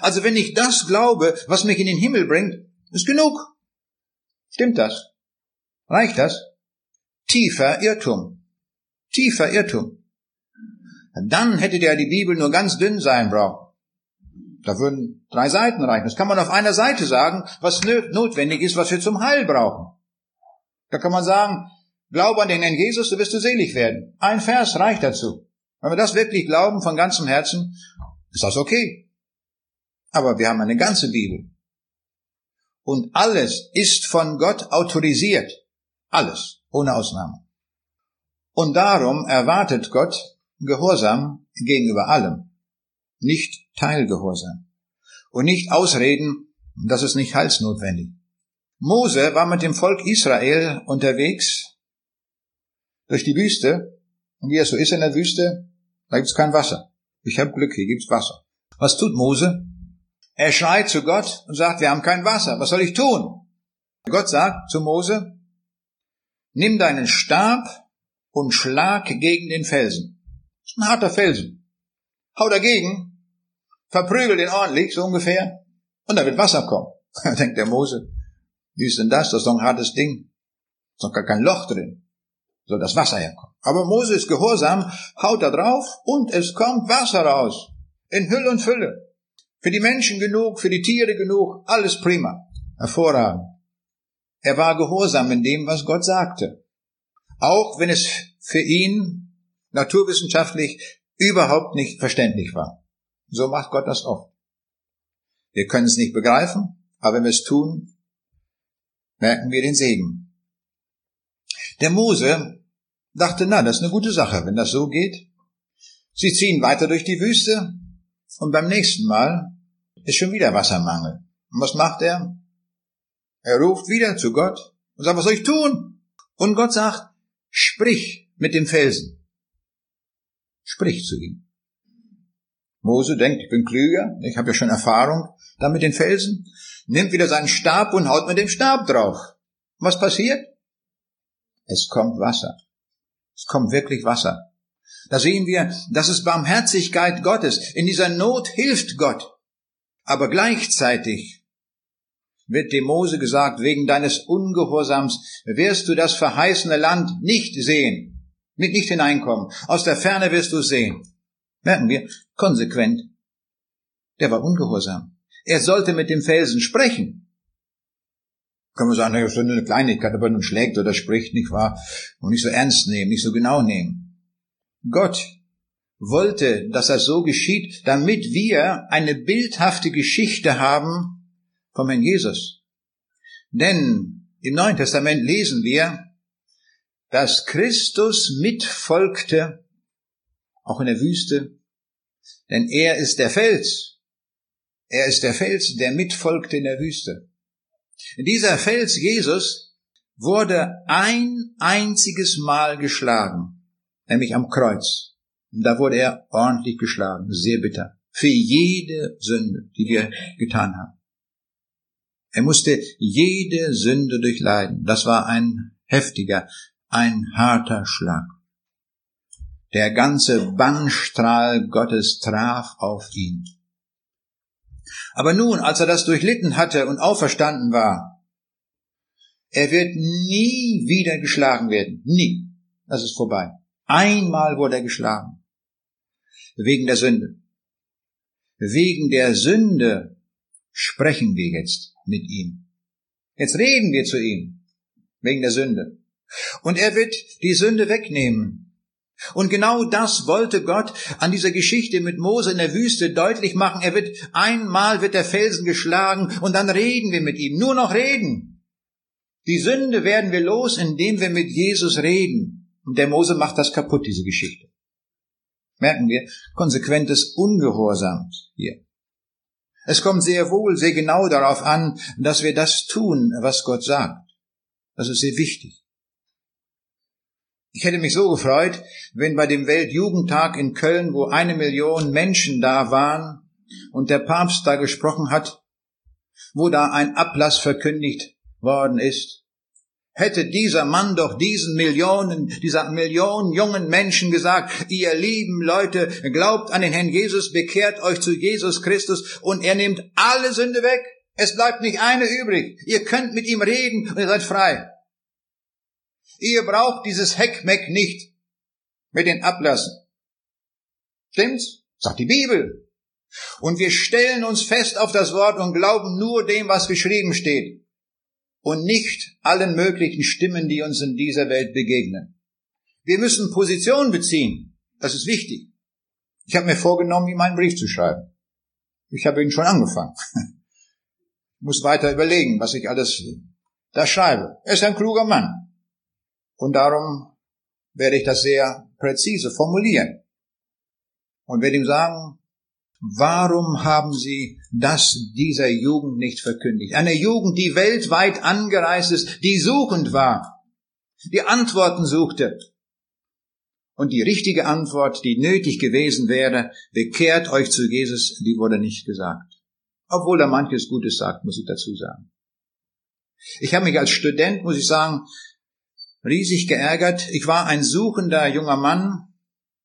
Also wenn ich das glaube, was mich in den Himmel bringt, ist genug. Stimmt das? Reicht das? Tiefer Irrtum. Tiefer Irrtum. Dann hätte ja die Bibel nur ganz dünn sein brauchen. Da würden drei Seiten reichen. Das kann man auf einer Seite sagen, was notwendig ist, was wir zum Heil brauchen. Da kann man sagen, glaube an den Herrn Jesus, du wirst du selig werden. Ein Vers reicht dazu. Wenn wir das wirklich glauben von ganzem Herzen, ist das okay. Aber wir haben eine ganze Bibel. Und alles ist von Gott autorisiert. Alles, ohne Ausnahme. Und darum erwartet Gott Gehorsam gegenüber allem, nicht Teilgehorsam. Und nicht Ausreden, das ist nicht heilsnotwendig. Mose war mit dem Volk Israel unterwegs durch die Wüste. Und wie es so ist in der Wüste, da gibt's kein Wasser. Ich habe Glück, hier gibt's Wasser. Was tut Mose? Er schreit zu Gott und sagt, wir haben kein Wasser. Was soll ich tun? Gott sagt zu Mose, nimm deinen Stab und schlag gegen den Felsen. Das ist ein harter Felsen. Hau dagegen, verprügel den ordentlich, so ungefähr, und da wird Wasser kommen. Da denkt der Mose, wie ist denn das? Das ist doch ein hartes Ding. ist doch gar kein Loch drin. soll das Wasser herkommen. Aber Mose ist gehorsam, haut da drauf und es kommt Wasser raus. In Hülle und Fülle. Für die Menschen genug, für die Tiere genug, alles prima. Hervorragend. Er war gehorsam in dem, was Gott sagte. Auch wenn es für ihn naturwissenschaftlich überhaupt nicht verständlich war. So macht Gott das oft. Wir können es nicht begreifen, aber wenn wir es tun, merken wir den Segen. Der Mose dachte, na, das ist eine gute Sache, wenn das so geht. Sie ziehen weiter durch die Wüste und beim nächsten Mal ist schon wieder Wassermangel. Und was macht er? Er ruft wieder zu Gott und sagt, was soll ich tun? Und Gott sagt, sprich mit dem Felsen. Sprich zu ihm. Mose denkt, ich bin klüger, ich habe ja schon Erfahrung da mit den Felsen, nimmt wieder seinen Stab und haut mit dem Stab drauf. Was passiert? Es kommt Wasser. Es kommt wirklich Wasser. Da sehen wir, das ist Barmherzigkeit Gottes. In dieser Not hilft Gott. Aber gleichzeitig wird dem Mose gesagt, wegen deines Ungehorsams wirst du das verheißene Land nicht sehen, mit nicht hineinkommen. Aus der Ferne wirst du sehen. Merken wir, konsequent. Der war ungehorsam. Er sollte mit dem Felsen sprechen. Kann man sagen, das ist eine Kleinigkeit, aber nun schlägt oder spricht, nicht wahr? Und nicht so ernst nehmen, nicht so genau nehmen. Gott wollte, dass das so geschieht, damit wir eine bildhafte Geschichte haben vom Herrn Jesus. Denn im Neuen Testament lesen wir, dass Christus mitfolgte, auch in der Wüste, denn er ist der Fels. Er ist der Fels, der mitfolgte in der Wüste. Dieser Fels Jesus wurde ein einziges Mal geschlagen, nämlich am Kreuz. Und da wurde er ordentlich geschlagen, sehr bitter, für jede Sünde, die wir getan haben. Er musste jede Sünde durchleiden. Das war ein heftiger, ein harter Schlag. Der ganze Bannstrahl Gottes traf auf ihn. Aber nun, als er das durchlitten hatte und auferstanden war, er wird nie wieder geschlagen werden. Nie. Das ist vorbei. Einmal wurde er geschlagen. Wegen der Sünde. Wegen der Sünde sprechen wir jetzt mit ihm. Jetzt reden wir zu ihm. Wegen der Sünde. Und er wird die Sünde wegnehmen. Und genau das wollte Gott an dieser Geschichte mit Mose in der Wüste deutlich machen. Er wird, einmal wird der Felsen geschlagen und dann reden wir mit ihm. Nur noch reden. Die Sünde werden wir los, indem wir mit Jesus reden. Und der Mose macht das kaputt, diese Geschichte. Merken wir, konsequentes Ungehorsams hier. Es kommt sehr wohl, sehr genau darauf an, dass wir das tun, was Gott sagt. Das ist sehr wichtig. Ich hätte mich so gefreut, wenn bei dem Weltjugendtag in Köln, wo eine Million Menschen da waren und der Papst da gesprochen hat, wo da ein Ablass verkündigt worden ist, hätte dieser Mann doch diesen Millionen, dieser Millionen jungen Menschen gesagt, ihr lieben Leute, glaubt an den Herrn Jesus, bekehrt euch zu Jesus Christus und er nimmt alle Sünde weg. Es bleibt nicht eine übrig. Ihr könnt mit ihm reden und ihr seid frei. Ihr braucht dieses Heckmeck nicht mit den Ablassen. Stimmt's? Sagt die Bibel. Und wir stellen uns fest auf das Wort und glauben nur dem, was geschrieben steht. Und nicht allen möglichen Stimmen, die uns in dieser Welt begegnen. Wir müssen Position beziehen. Das ist wichtig. Ich habe mir vorgenommen, ihm einen Brief zu schreiben. Ich habe ihn schon angefangen. Ich muss weiter überlegen, was ich alles da schreibe. Er ist ein kluger Mann. Und darum werde ich das sehr präzise formulieren. Und werde ihm sagen, warum haben Sie das dieser Jugend nicht verkündigt? Eine Jugend, die weltweit angereist ist, die suchend war, die Antworten suchte. Und die richtige Antwort, die nötig gewesen wäre, bekehrt euch zu Jesus, die wurde nicht gesagt. Obwohl er manches Gutes sagt, muss ich dazu sagen. Ich habe mich als Student, muss ich sagen, riesig geärgert. Ich war ein suchender junger Mann.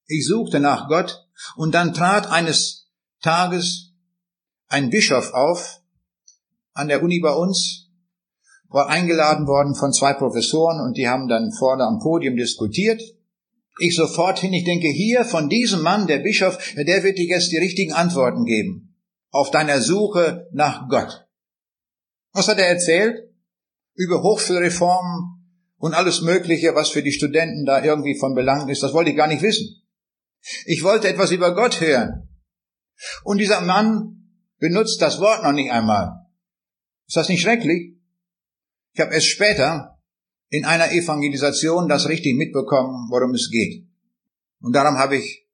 Ich suchte nach Gott und dann trat eines Tages ein Bischof auf an der Uni bei uns war eingeladen worden von zwei Professoren und die haben dann vorne am Podium diskutiert. Ich sofort hin, ich denke, hier von diesem Mann, der Bischof, der wird dir jetzt die richtigen Antworten geben auf deiner Suche nach Gott. Was hat er erzählt? Über Hochschulreformen und alles Mögliche, was für die Studenten da irgendwie von Belang ist. Das wollte ich gar nicht wissen. Ich wollte etwas über Gott hören. Und dieser Mann benutzt das Wort noch nicht einmal. Ist das nicht schrecklich? Ich habe erst später in einer Evangelisation das richtig mitbekommen, worum es geht. Und darum habe ich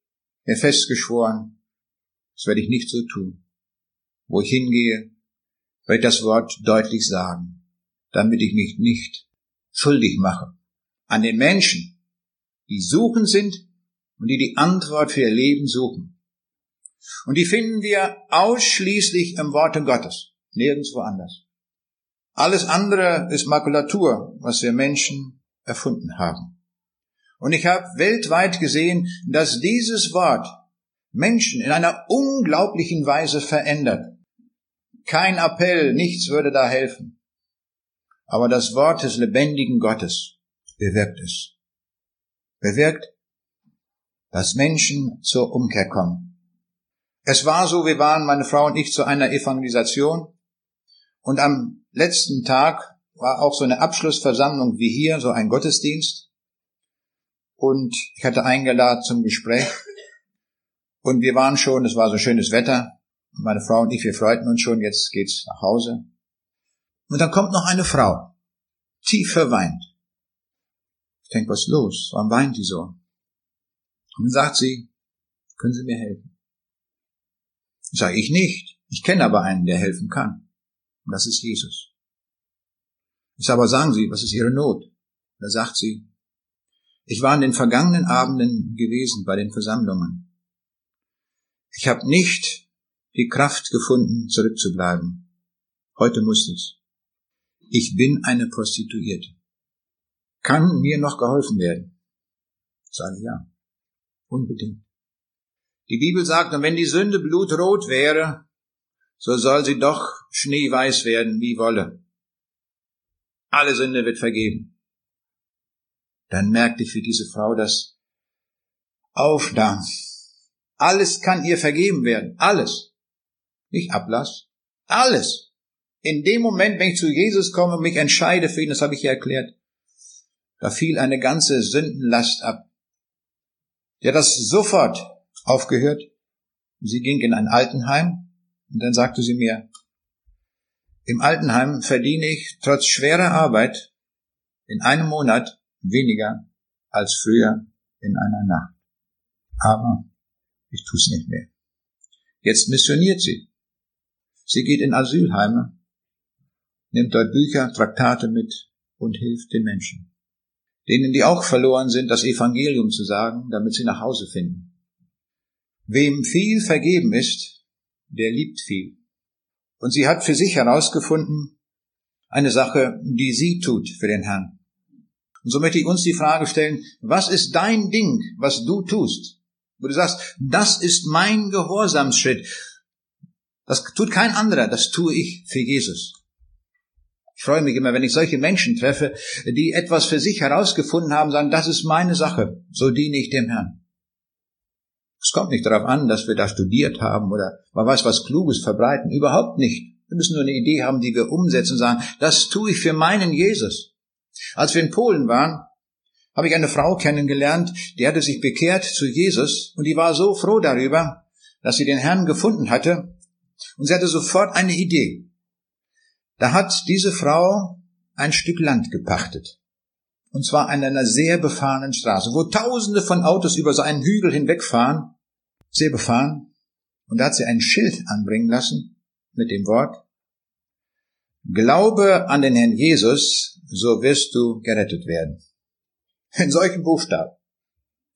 mir festgeschworen, das werde ich nicht so tun. Wo ich hingehe, werde ich das Wort deutlich sagen, damit ich mich nicht schuldig mache an den Menschen, die suchen sind und die die Antwort für ihr Leben suchen. Und die finden wir ausschließlich im Worte Gottes, nirgendwo anders. Alles andere ist Makulatur, was wir Menschen erfunden haben. Und ich habe weltweit gesehen, dass dieses Wort Menschen in einer unglaublichen Weise verändert. Kein Appell, nichts würde da helfen. Aber das Wort des lebendigen Gottes bewirkt es. Bewirkt, dass Menschen zur Umkehr kommen. Es war so, wir waren, meine Frau und ich, zu einer Evangelisation. Und am letzten Tag war auch so eine Abschlussversammlung wie hier, so ein Gottesdienst. Und ich hatte eingeladen zum Gespräch. Und wir waren schon, es war so schönes Wetter. Meine Frau und ich, wir freuten uns schon, jetzt geht's nach Hause. Und dann kommt noch eine Frau, tief verweint. Ich denke, was ist los? Warum weint die so? Und dann sagt sie, können Sie mir helfen? Sage, ich nicht. Ich kenne aber einen, der helfen kann. Und das ist Jesus. Ich sage, aber sagen Sie, was ist Ihre Not? Da sagt sie, ich war in den vergangenen Abenden gewesen bei den Versammlungen. Ich habe nicht die Kraft gefunden, zurückzubleiben. Heute muss ich's. Ich bin eine Prostituierte. Kann mir noch geholfen werden? Sage ja. Unbedingt. Die Bibel sagt, und wenn die Sünde blutrot wäre, so soll sie doch schneeweiß werden wie Wolle. Alle Sünde wird vergeben. Dann merkte ich, wie diese Frau das aufnahm. Alles kann ihr vergeben werden. Alles. Nicht Ablass. Alles. In dem Moment, wenn ich zu Jesus komme und mich entscheide für ihn, das habe ich ja erklärt, da fiel eine ganze Sündenlast ab. Hat das sofort aufgehört. Sie ging in ein Altenheim und dann sagte sie mir, im Altenheim verdiene ich trotz schwerer Arbeit in einem Monat weniger als früher in einer Nacht. Aber ich tu's nicht mehr. Jetzt missioniert sie. Sie geht in Asylheime, nimmt dort Bücher, Traktate mit und hilft den Menschen denen, die auch verloren sind, das Evangelium zu sagen, damit sie nach Hause finden. Wem viel vergeben ist, der liebt viel. Und sie hat für sich herausgefunden, eine Sache, die sie tut für den Herrn. Und so möchte ich uns die Frage stellen, was ist dein Ding, was du tust? Wo du sagst, das ist mein Gehorsamsschritt. Das tut kein anderer, das tue ich für Jesus. Ich freue mich immer, wenn ich solche Menschen treffe, die etwas für sich herausgefunden haben, sagen, das ist meine Sache, so diene ich dem Herrn. Es kommt nicht darauf an, dass wir da studiert haben oder man weiß was Kluges verbreiten, überhaupt nicht. Wir müssen nur eine Idee haben, die wir umsetzen und sagen, das tue ich für meinen Jesus. Als wir in Polen waren, habe ich eine Frau kennengelernt, die hatte sich bekehrt zu Jesus und die war so froh darüber, dass sie den Herrn gefunden hatte und sie hatte sofort eine Idee. Da hat diese Frau ein Stück Land gepachtet. Und zwar an einer sehr befahrenen Straße, wo tausende von Autos über so einen Hügel hinwegfahren. Sehr befahren. Und da hat sie ein Schild anbringen lassen mit dem Wort, Glaube an den Herrn Jesus, so wirst du gerettet werden. In solchen Buchstaben.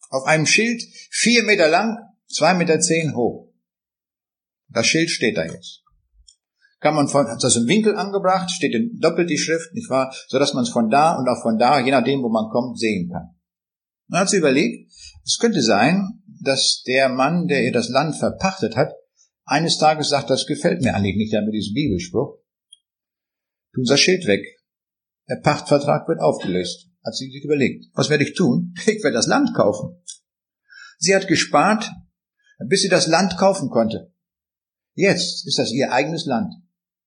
Auf einem Schild vier Meter lang, zwei Meter zehn hoch. Das Schild steht da jetzt kann man von, hat das im Winkel angebracht, steht in doppelt die Schrift, nicht wahr, so dass man es von da und auch von da, je nachdem, wo man kommt, sehen kann. Man hat sich überlegt, es könnte sein, dass der Mann, der ihr das Land verpachtet hat, eines Tages sagt, das gefällt mir eigentlich nicht, mit diesem Bibelspruch. Tun das Schild weg. Der Pachtvertrag wird aufgelöst. Hat sie sich überlegt. Was werde ich tun? Ich werde das Land kaufen. Sie hat gespart, bis sie das Land kaufen konnte. Jetzt ist das ihr eigenes Land.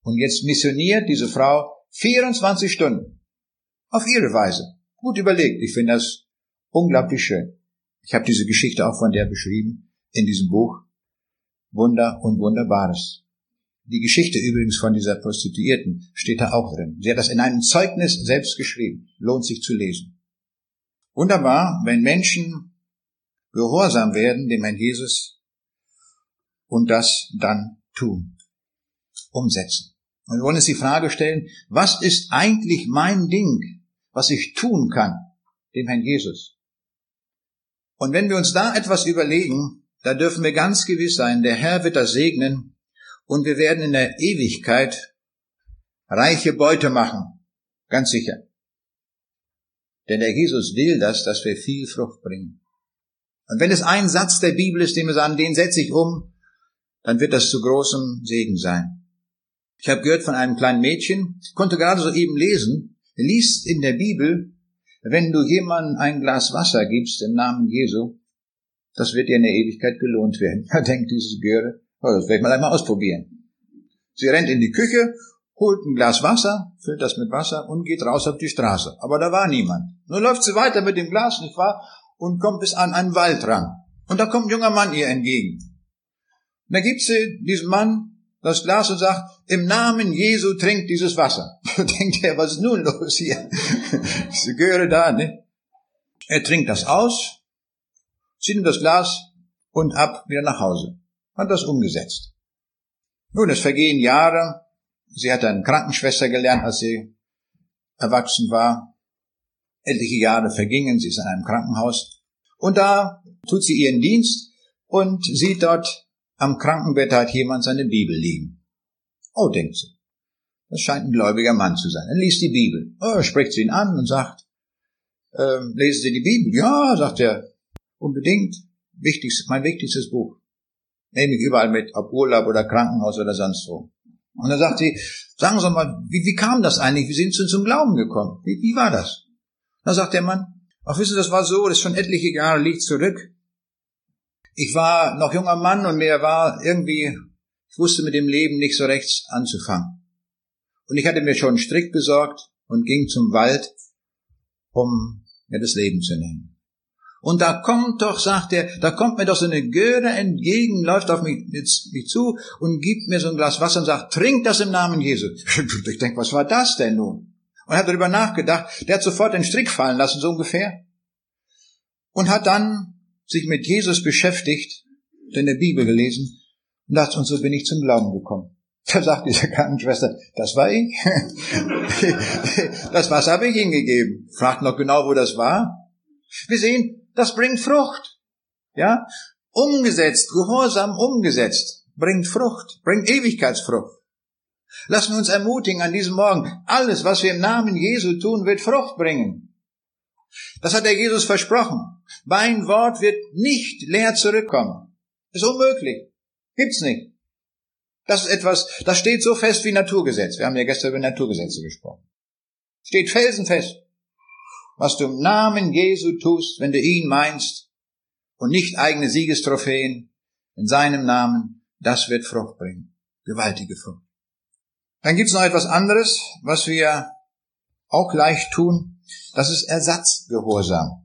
Und jetzt missioniert diese Frau 24 Stunden. Auf ihre Weise. Gut überlegt. Ich finde das unglaublich schön. Ich habe diese Geschichte auch von der beschrieben in diesem Buch. Wunder und Wunderbares. Die Geschichte übrigens von dieser Prostituierten steht da auch drin. Sie hat das in einem Zeugnis selbst geschrieben. Lohnt sich zu lesen. Wunderbar, wenn Menschen gehorsam werden dem Herrn Jesus und das dann tun, umsetzen. Und wir wollen uns die Frage stellen, was ist eigentlich mein Ding, was ich tun kann, dem Herrn Jesus? Und wenn wir uns da etwas überlegen, da dürfen wir ganz gewiss sein, der Herr wird das segnen und wir werden in der Ewigkeit reiche Beute machen. Ganz sicher. Denn der Jesus will das, dass wir viel Frucht bringen. Und wenn es ein Satz der Bibel ist, den wir sagen, den setze ich um, dann wird das zu großem Segen sein. Ich habe gehört von einem kleinen Mädchen, konnte gerade so eben lesen, liest in der Bibel, wenn du jemandem ein Glas Wasser gibst im Namen Jesu, das wird dir in der Ewigkeit gelohnt werden. Da denkt dieses Göre, oh, das werde ich mal einmal ausprobieren. Sie rennt in die Küche, holt ein Glas Wasser, füllt das mit Wasser und geht raus auf die Straße. Aber da war niemand. Nun läuft sie weiter mit dem Glas, nicht wahr? Und kommt bis an einen Wald ran. Und da kommt ein junger Mann ihr entgegen. Und da gibt sie diesem Mann das Glas und sagt, im Namen Jesu trinkt dieses Wasser. Denkt er, was ist nun los hier? Diese Göre da, ne? Er trinkt das aus, zieht ihm das Glas und ab wieder nach Hause. Hat das umgesetzt. Nun, es vergehen Jahre. Sie hat dann Krankenschwester gelernt, als sie erwachsen war. Etliche Jahre vergingen, sie ist in einem Krankenhaus. Und da tut sie ihren Dienst und sieht dort am Krankenbett hat jemand seine Bibel liegen. Oh, denkt sie. Das scheint ein gläubiger Mann zu sein. Er liest die Bibel. Oh, spricht sie ihn an und sagt, ähm, lesen Sie die Bibel? Ja, sagt er, unbedingt. Wichtigstes, mein wichtigstes Buch. Nehme ich überall mit, ob Urlaub oder Krankenhaus oder sonst wo. Und dann sagt sie, sagen Sie mal, wie, wie kam das eigentlich? Wie sind Sie zum Glauben gekommen? Wie, wie war das? Dann sagt der Mann, ach wissen Sie, das war so, das ist schon etliche Jahre liegt zurück. Ich war noch junger Mann und mir war irgendwie, ich wusste mit dem Leben nicht so rechts anzufangen. Und ich hatte mir schon einen Strick besorgt und ging zum Wald, um mir das Leben zu nehmen. Und da kommt doch, sagt er, da kommt mir doch so eine Göre entgegen, läuft auf mich, mich zu und gibt mir so ein Glas Wasser und sagt, trink das im Namen Jesu. Ich denke, was war das denn nun? Und hat darüber nachgedacht, der hat sofort den Strick fallen lassen, so ungefähr. Und hat dann sich mit Jesus beschäftigt, in der Bibel gelesen und dachte, und so bin ich zum Glauben gekommen. Da sagt diese Krankenschwester, das war ich. das Wasser habe ich Ihnen gegeben. Fragt noch genau, wo das war. Wir sehen, das bringt Frucht. Ja? Umgesetzt, gehorsam umgesetzt, bringt Frucht, bringt Ewigkeitsfrucht. Lassen wir uns ermutigen an diesem Morgen. Alles, was wir im Namen Jesu tun, wird Frucht bringen. Das hat der Jesus versprochen. Mein Wort wird nicht leer zurückkommen. Ist unmöglich. Gibt's nicht. Das ist etwas, das steht so fest wie Naturgesetz. Wir haben ja gestern über Naturgesetze gesprochen. Steht felsenfest. Was du im Namen Jesu tust, wenn du ihn meinst und nicht eigene Siegestrophäen in seinem Namen, das wird Frucht bringen. Gewaltige Frucht. Dann gibt's noch etwas anderes, was wir auch leicht tun. Das ist Ersatzgehorsam.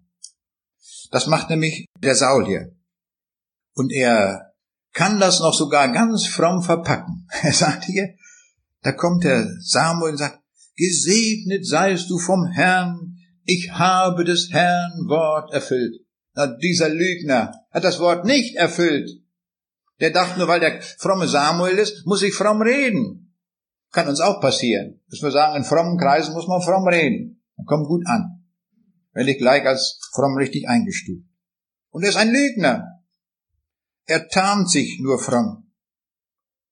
Das macht nämlich der Saul hier. Und er kann das noch sogar ganz fromm verpacken. Er sagt hier, da kommt der Samuel und sagt, gesegnet seist du vom Herrn, ich habe des Herrn Wort erfüllt. Na, dieser Lügner hat das Wort nicht erfüllt. Der dachte nur, weil der fromme Samuel ist, muss ich fromm reden. Kann uns auch passieren, dass wir sagen, in frommen Kreisen muss man fromm reden. Kommt gut an werde ich gleich als fromm richtig eingestuft. Und er ist ein Lügner. Er tarnt sich nur fromm.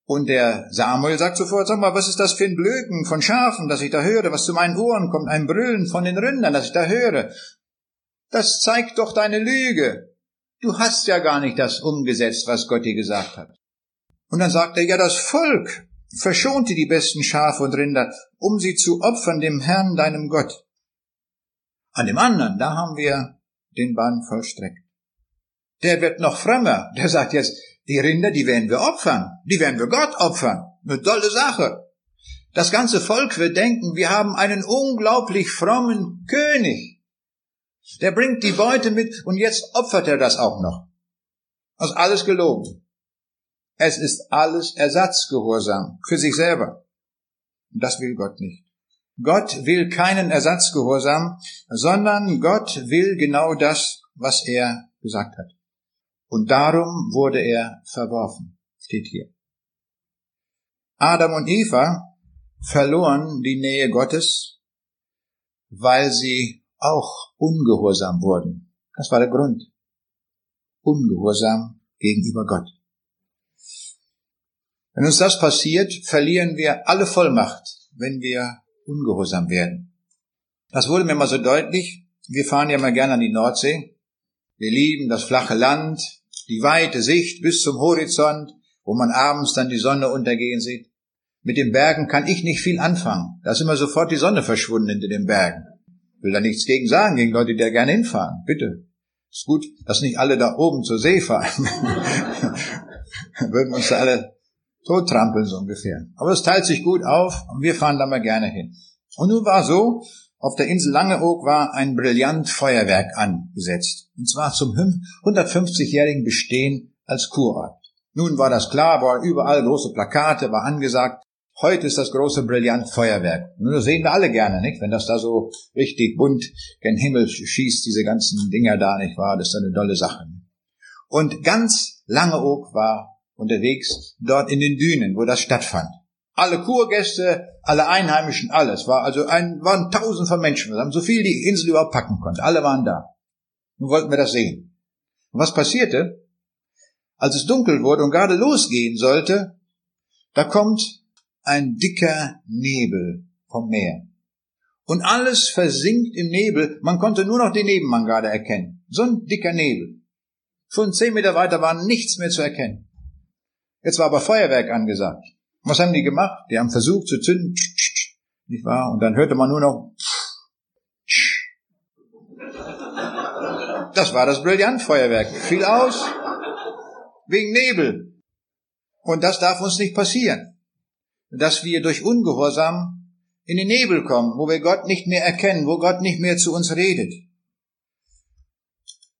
Und der Samuel sagt sofort, sag mal, was ist das für ein Blöken von Schafen, das ich da höre, was zu meinen Ohren kommt, ein Brüllen von den Rindern, das ich da höre. Das zeigt doch deine Lüge. Du hast ja gar nicht das umgesetzt, was Gott dir gesagt hat. Und dann sagt er, ja, das Volk verschonte die besten Schafe und Rinder, um sie zu opfern dem Herrn, deinem Gott. An dem anderen, da haben wir den Bann vollstreckt. Der wird noch frömmer. Der sagt jetzt, die Rinder, die werden wir opfern. Die werden wir Gott opfern. Eine tolle Sache. Das ganze Volk wird denken, wir haben einen unglaublich frommen König. Der bringt die Beute mit und jetzt opfert er das auch noch. Das ist alles gelogen. Es ist alles Ersatzgehorsam für sich selber. Und das will Gott nicht. Gott will keinen Ersatzgehorsam, sondern Gott will genau das, was er gesagt hat. Und darum wurde er verworfen, steht hier. Adam und Eva verloren die Nähe Gottes, weil sie auch ungehorsam wurden. Das war der Grund. Ungehorsam gegenüber Gott. Wenn uns das passiert, verlieren wir alle Vollmacht, wenn wir ungehorsam werden. Das wurde mir mal so deutlich. Wir fahren ja mal gerne an die Nordsee. Wir lieben das flache Land, die weite Sicht bis zum Horizont, wo man abends dann die Sonne untergehen sieht. Mit den Bergen kann ich nicht viel anfangen. Da ist immer sofort die Sonne verschwunden hinter den Bergen. Will da nichts gegen sagen, gegen Leute, die da gerne hinfahren. Bitte. Ist gut, dass nicht alle da oben zur See fahren. Würden uns da alle tottrampeln, so ungefähr. Aber es teilt sich gut auf und wir fahren da mal gerne hin. Und nun war so, auf der Insel Langeoog war ein brillant Feuerwerk angesetzt. Und zwar zum 150-jährigen Bestehen als Kurort. Nun war das klar, war überall große Plakate, war angesagt, Heute ist das große Brillant Feuerwerk. Nur sehen wir alle gerne, nicht? Wenn das da so richtig bunt gen Himmel schießt, diese ganzen Dinger da, nicht wahr? Das ist eine tolle Sache. Und ganz Langeoog war unterwegs dort in den Dünen, wo das stattfand. Alle Kurgäste, alle Einheimischen, alles. War also ein, waren tausend von Menschen. Haben so viel die Insel überhaupt packen konnte. Alle waren da. Nun wollten wir das sehen. Und was passierte? Als es dunkel wurde und gerade losgehen sollte, da kommt ein dicker Nebel vom Meer. Und alles versinkt im Nebel, man konnte nur noch den Nebenmann gerade erkennen. So ein dicker Nebel. Schon zehn Meter weiter war nichts mehr zu erkennen. Jetzt war aber Feuerwerk angesagt. Was haben die gemacht? Die haben versucht zu zünden, nicht wahr? Und dann hörte man nur noch, das war das Brillantfeuerwerk. Fiel aus, wegen Nebel. Und das darf uns nicht passieren dass wir durch Ungehorsam in den Nebel kommen, wo wir Gott nicht mehr erkennen, wo Gott nicht mehr zu uns redet.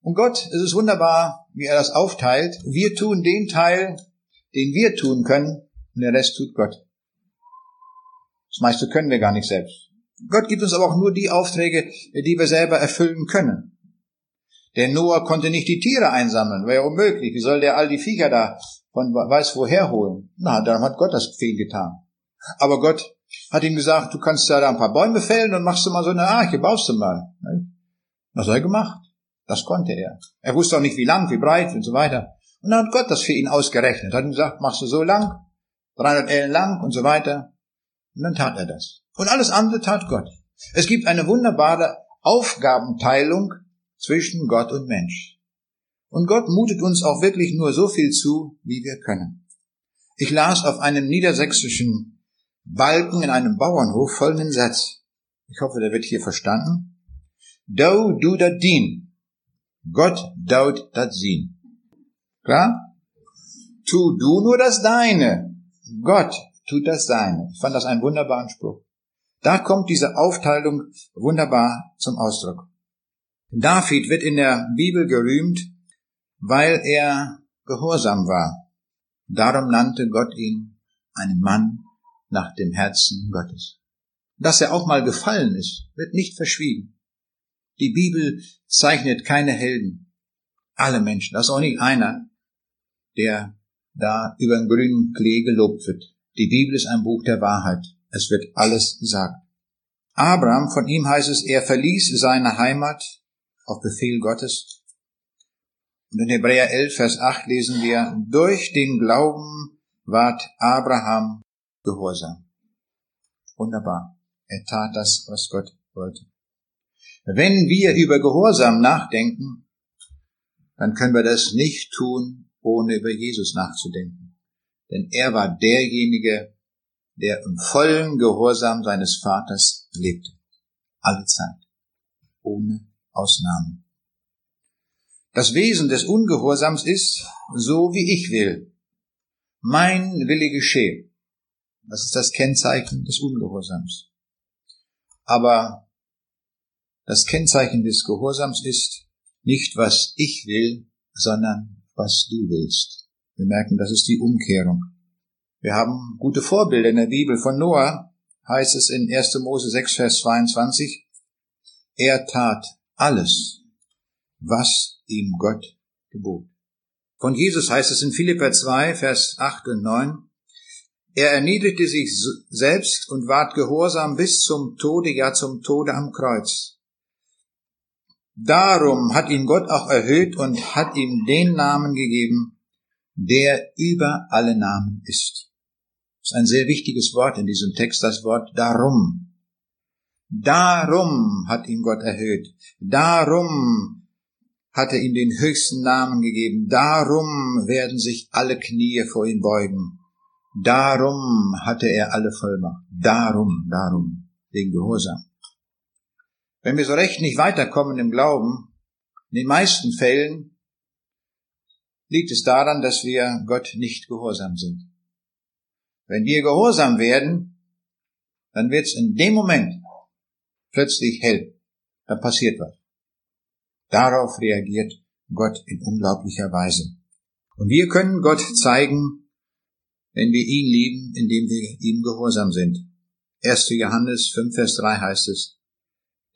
Und Gott, es ist wunderbar, wie er das aufteilt. Wir tun den Teil, den wir tun können, und der Rest tut Gott. Das meiste können wir gar nicht selbst. Gott gibt uns aber auch nur die Aufträge, die wir selber erfüllen können. Der Noah konnte nicht die Tiere einsammeln, wäre ja unmöglich. Wie soll der all die Viecher da von weiß woher holen? Na, dann hat Gott das viel getan. Aber Gott hat ihm gesagt, du kannst ja da ein paar Bäume fällen und machst du mal so eine Arche, baust du mal. Was hat er gemacht? Das konnte er. Er wusste auch nicht, wie lang, wie breit und so weiter. Und dann hat Gott das für ihn ausgerechnet. Hat ihm gesagt, machst du so lang, 300 Ellen lang und so weiter. Und dann tat er das. Und alles andere tat Gott. Es gibt eine wunderbare Aufgabenteilung zwischen Gott und Mensch. Und Gott mutet uns auch wirklich nur so viel zu, wie wir können. Ich las auf einem niedersächsischen Balken in einem Bauernhof folgenden Satz. Ich hoffe, der wird hier verstanden. Do du dat dien. Gott daut dat sien. Klar? Tu du nur das Deine. Gott tut das Seine. Ich fand das einen wunderbaren Spruch. Da kommt diese Aufteilung wunderbar zum Ausdruck. David wird in der Bibel gerühmt, weil er gehorsam war. Darum nannte Gott ihn einen Mann nach dem Herzen Gottes. Dass er auch mal gefallen ist, wird nicht verschwiegen. Die Bibel zeichnet keine Helden. Alle Menschen, das ist auch nicht einer, der da über den grünen Klee gelobt wird. Die Bibel ist ein Buch der Wahrheit. Es wird alles gesagt. Abraham, von ihm heißt es, er verließ seine Heimat auf Befehl Gottes. Und in Hebräer 11, Vers 8 lesen wir, durch den Glauben ward Abraham Gehorsam. Wunderbar. Er tat das, was Gott wollte. Wenn wir über Gehorsam nachdenken, dann können wir das nicht tun, ohne über Jesus nachzudenken. Denn er war derjenige, der im vollen Gehorsam seines Vaters lebte. Alle Zeit. Ohne Ausnahmen. Das Wesen des Ungehorsams ist, so wie ich will. Mein Wille geschehe. Das ist das Kennzeichen des Ungehorsams. Aber das Kennzeichen des Gehorsams ist nicht, was ich will, sondern was du willst. Wir merken, das ist die Umkehrung. Wir haben gute Vorbilder in der Bibel. Von Noah heißt es in 1. Mose 6, Vers 22, er tat alles, was ihm Gott gebot. Von Jesus heißt es in Philippa 2, Vers 8 und 9, er erniedrigte sich selbst und ward gehorsam bis zum Tode, ja zum Tode am Kreuz. Darum hat ihn Gott auch erhöht und hat ihm den Namen gegeben, der über alle Namen ist. Das ist ein sehr wichtiges Wort in diesem Text, das Wort darum. Darum hat ihn Gott erhöht. Darum hat er ihm den höchsten Namen gegeben. Darum werden sich alle Knie vor ihm beugen. Darum hatte er alle Vollmacht. Darum, darum, wegen Gehorsam. Wenn wir so recht nicht weiterkommen im Glauben, in den meisten Fällen liegt es daran, dass wir Gott nicht gehorsam sind. Wenn wir gehorsam werden, dann wird es in dem Moment plötzlich hell. Dann passiert was. Darauf reagiert Gott in unglaublicher Weise. Und wir können Gott zeigen, wenn wir ihn lieben, indem wir ihm gehorsam sind. 1. Johannes 5, Vers 3 heißt es,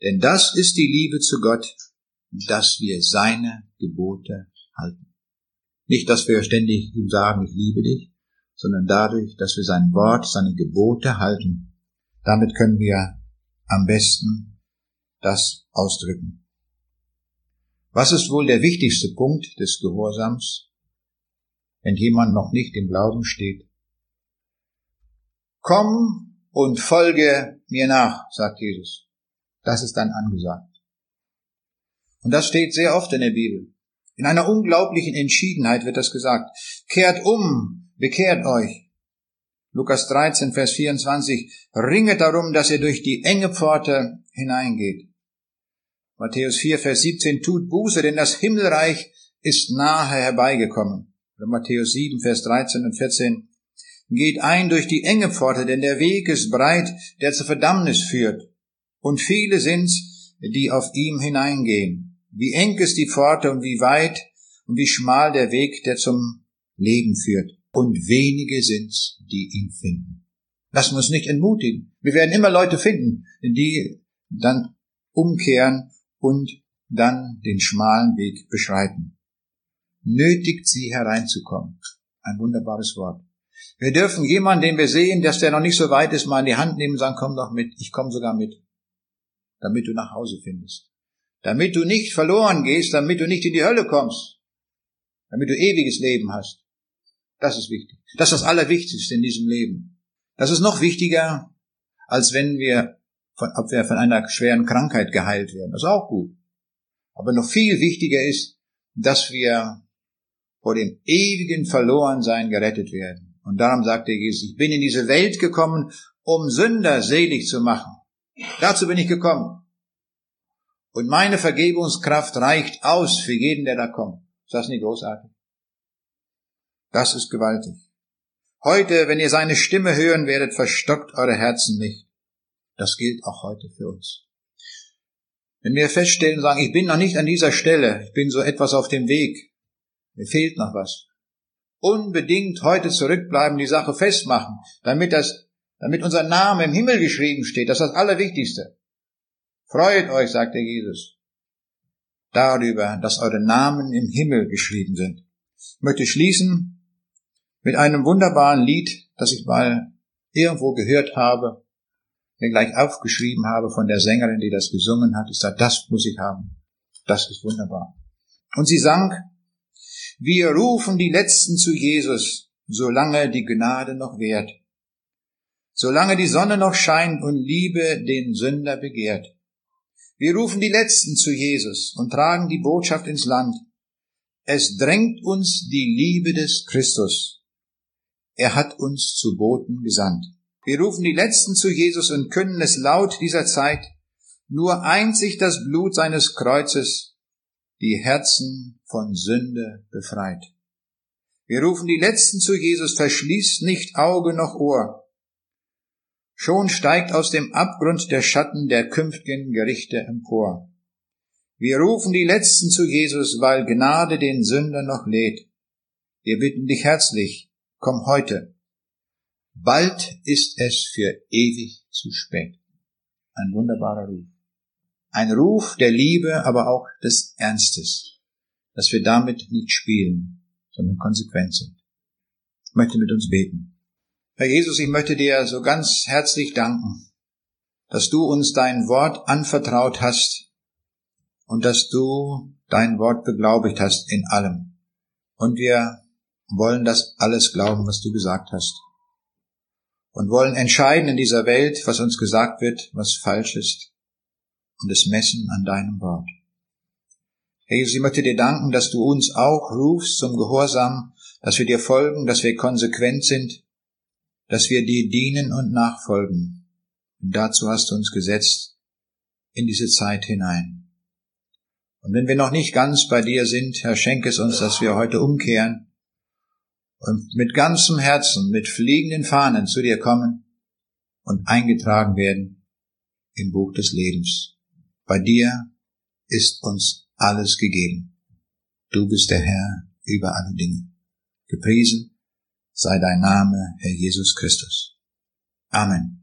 denn das ist die Liebe zu Gott, dass wir seine Gebote halten. Nicht, dass wir ständig ihm sagen, ich liebe dich, sondern dadurch, dass wir sein Wort, seine Gebote halten. Damit können wir am besten das ausdrücken. Was ist wohl der wichtigste Punkt des Gehorsams, wenn jemand noch nicht im Glauben steht? Komm und folge mir nach, sagt Jesus. Das ist dann angesagt. Und das steht sehr oft in der Bibel. In einer unglaublichen Entschiedenheit wird das gesagt. Kehrt um, bekehrt euch. Lukas 13, Vers 24. Ringet darum, dass ihr durch die enge Pforte hineingeht. Matthäus 4, Vers 17. Tut Buße, denn das Himmelreich ist nahe herbeigekommen. Oder Matthäus 7, Vers 13 und 14. Geht ein durch die enge Pforte, denn der Weg ist breit, der zur Verdammnis führt und viele sind's, die auf ihm hineingehen. Wie eng ist die Pforte und wie weit und wie schmal der Weg, der zum Leben führt. Und wenige sind's, die ihn finden. Wir uns nicht entmutigen. Wir werden immer Leute finden, die dann umkehren und dann den schmalen Weg beschreiten. Nötigt sie hereinzukommen. Ein wunderbares Wort. Wir dürfen jemanden, den wir sehen, dass der noch nicht so weit ist, mal in die Hand nehmen und sagen, komm doch mit, ich komme sogar mit damit du nach Hause findest. Damit du nicht verloren gehst, damit du nicht in die Hölle kommst. Damit du ewiges Leben hast. Das ist wichtig. Das ist das Allerwichtigste in diesem Leben. Das ist noch wichtiger, als wenn wir von, ob wir von einer schweren Krankheit geheilt werden. Das ist auch gut. Aber noch viel wichtiger ist, dass wir vor dem ewigen Verlorensein gerettet werden. Und darum sagte Jesus, ich bin in diese Welt gekommen, um Sünder selig zu machen. Dazu bin ich gekommen. Und meine Vergebungskraft reicht aus für jeden, der da kommt. Ist das nicht großartig? Das ist gewaltig. Heute, wenn ihr seine Stimme hören werdet, verstockt eure Herzen nicht. Das gilt auch heute für uns. Wenn wir feststellen sagen, ich bin noch nicht an dieser Stelle, ich bin so etwas auf dem Weg, mir fehlt noch was. Unbedingt heute zurückbleiben, die Sache festmachen, damit das damit unser Name im Himmel geschrieben steht. Das ist das Allerwichtigste. Freut euch, sagte Jesus, darüber, dass eure Namen im Himmel geschrieben sind. Ich möchte schließen mit einem wunderbaren Lied, das ich mal irgendwo gehört habe, mir gleich aufgeschrieben habe von der Sängerin, die das gesungen hat. Ich sage, das muss ich haben. Das ist wunderbar. Und sie sang, wir rufen die Letzten zu Jesus, solange die Gnade noch währt solange die Sonne noch scheint und Liebe den Sünder begehrt. Wir rufen die Letzten zu Jesus und tragen die Botschaft ins Land. Es drängt uns die Liebe des Christus. Er hat uns zu Boten gesandt. Wir rufen die Letzten zu Jesus und können es laut dieser Zeit. Nur einzig das Blut seines Kreuzes die Herzen von Sünde befreit. Wir rufen die Letzten zu Jesus, verschließt nicht Auge noch Ohr. Schon steigt aus dem Abgrund der Schatten der künftigen Gerichte empor. Wir rufen die Letzten zu Jesus, weil Gnade den Sünder noch lädt. Wir bitten dich herzlich, komm heute. Bald ist es für ewig zu spät. Ein wunderbarer Ruf. Ein Ruf der Liebe, aber auch des Ernstes, dass wir damit nicht spielen, sondern konsequent sind. Ich möchte mit uns beten. Herr Jesus, ich möchte dir so ganz herzlich danken, dass du uns dein Wort anvertraut hast und dass du dein Wort beglaubigt hast in allem. Und wir wollen das alles glauben, was du gesagt hast. Und wollen entscheiden in dieser Welt, was uns gesagt wird, was falsch ist. Und es messen an deinem Wort. Herr Jesus, ich möchte dir danken, dass du uns auch rufst zum Gehorsam, dass wir dir folgen, dass wir konsequent sind, dass wir dir dienen und nachfolgen. Und dazu hast du uns gesetzt in diese Zeit hinein. Und wenn wir noch nicht ganz bei dir sind, Herr, schenk es uns, dass wir heute umkehren und mit ganzem Herzen, mit fliegenden Fahnen zu dir kommen und eingetragen werden im Buch des Lebens. Bei dir ist uns alles gegeben. Du bist der Herr über alle Dinge. Gepriesen sei dein Name, Herr Jesus Christus. Amen.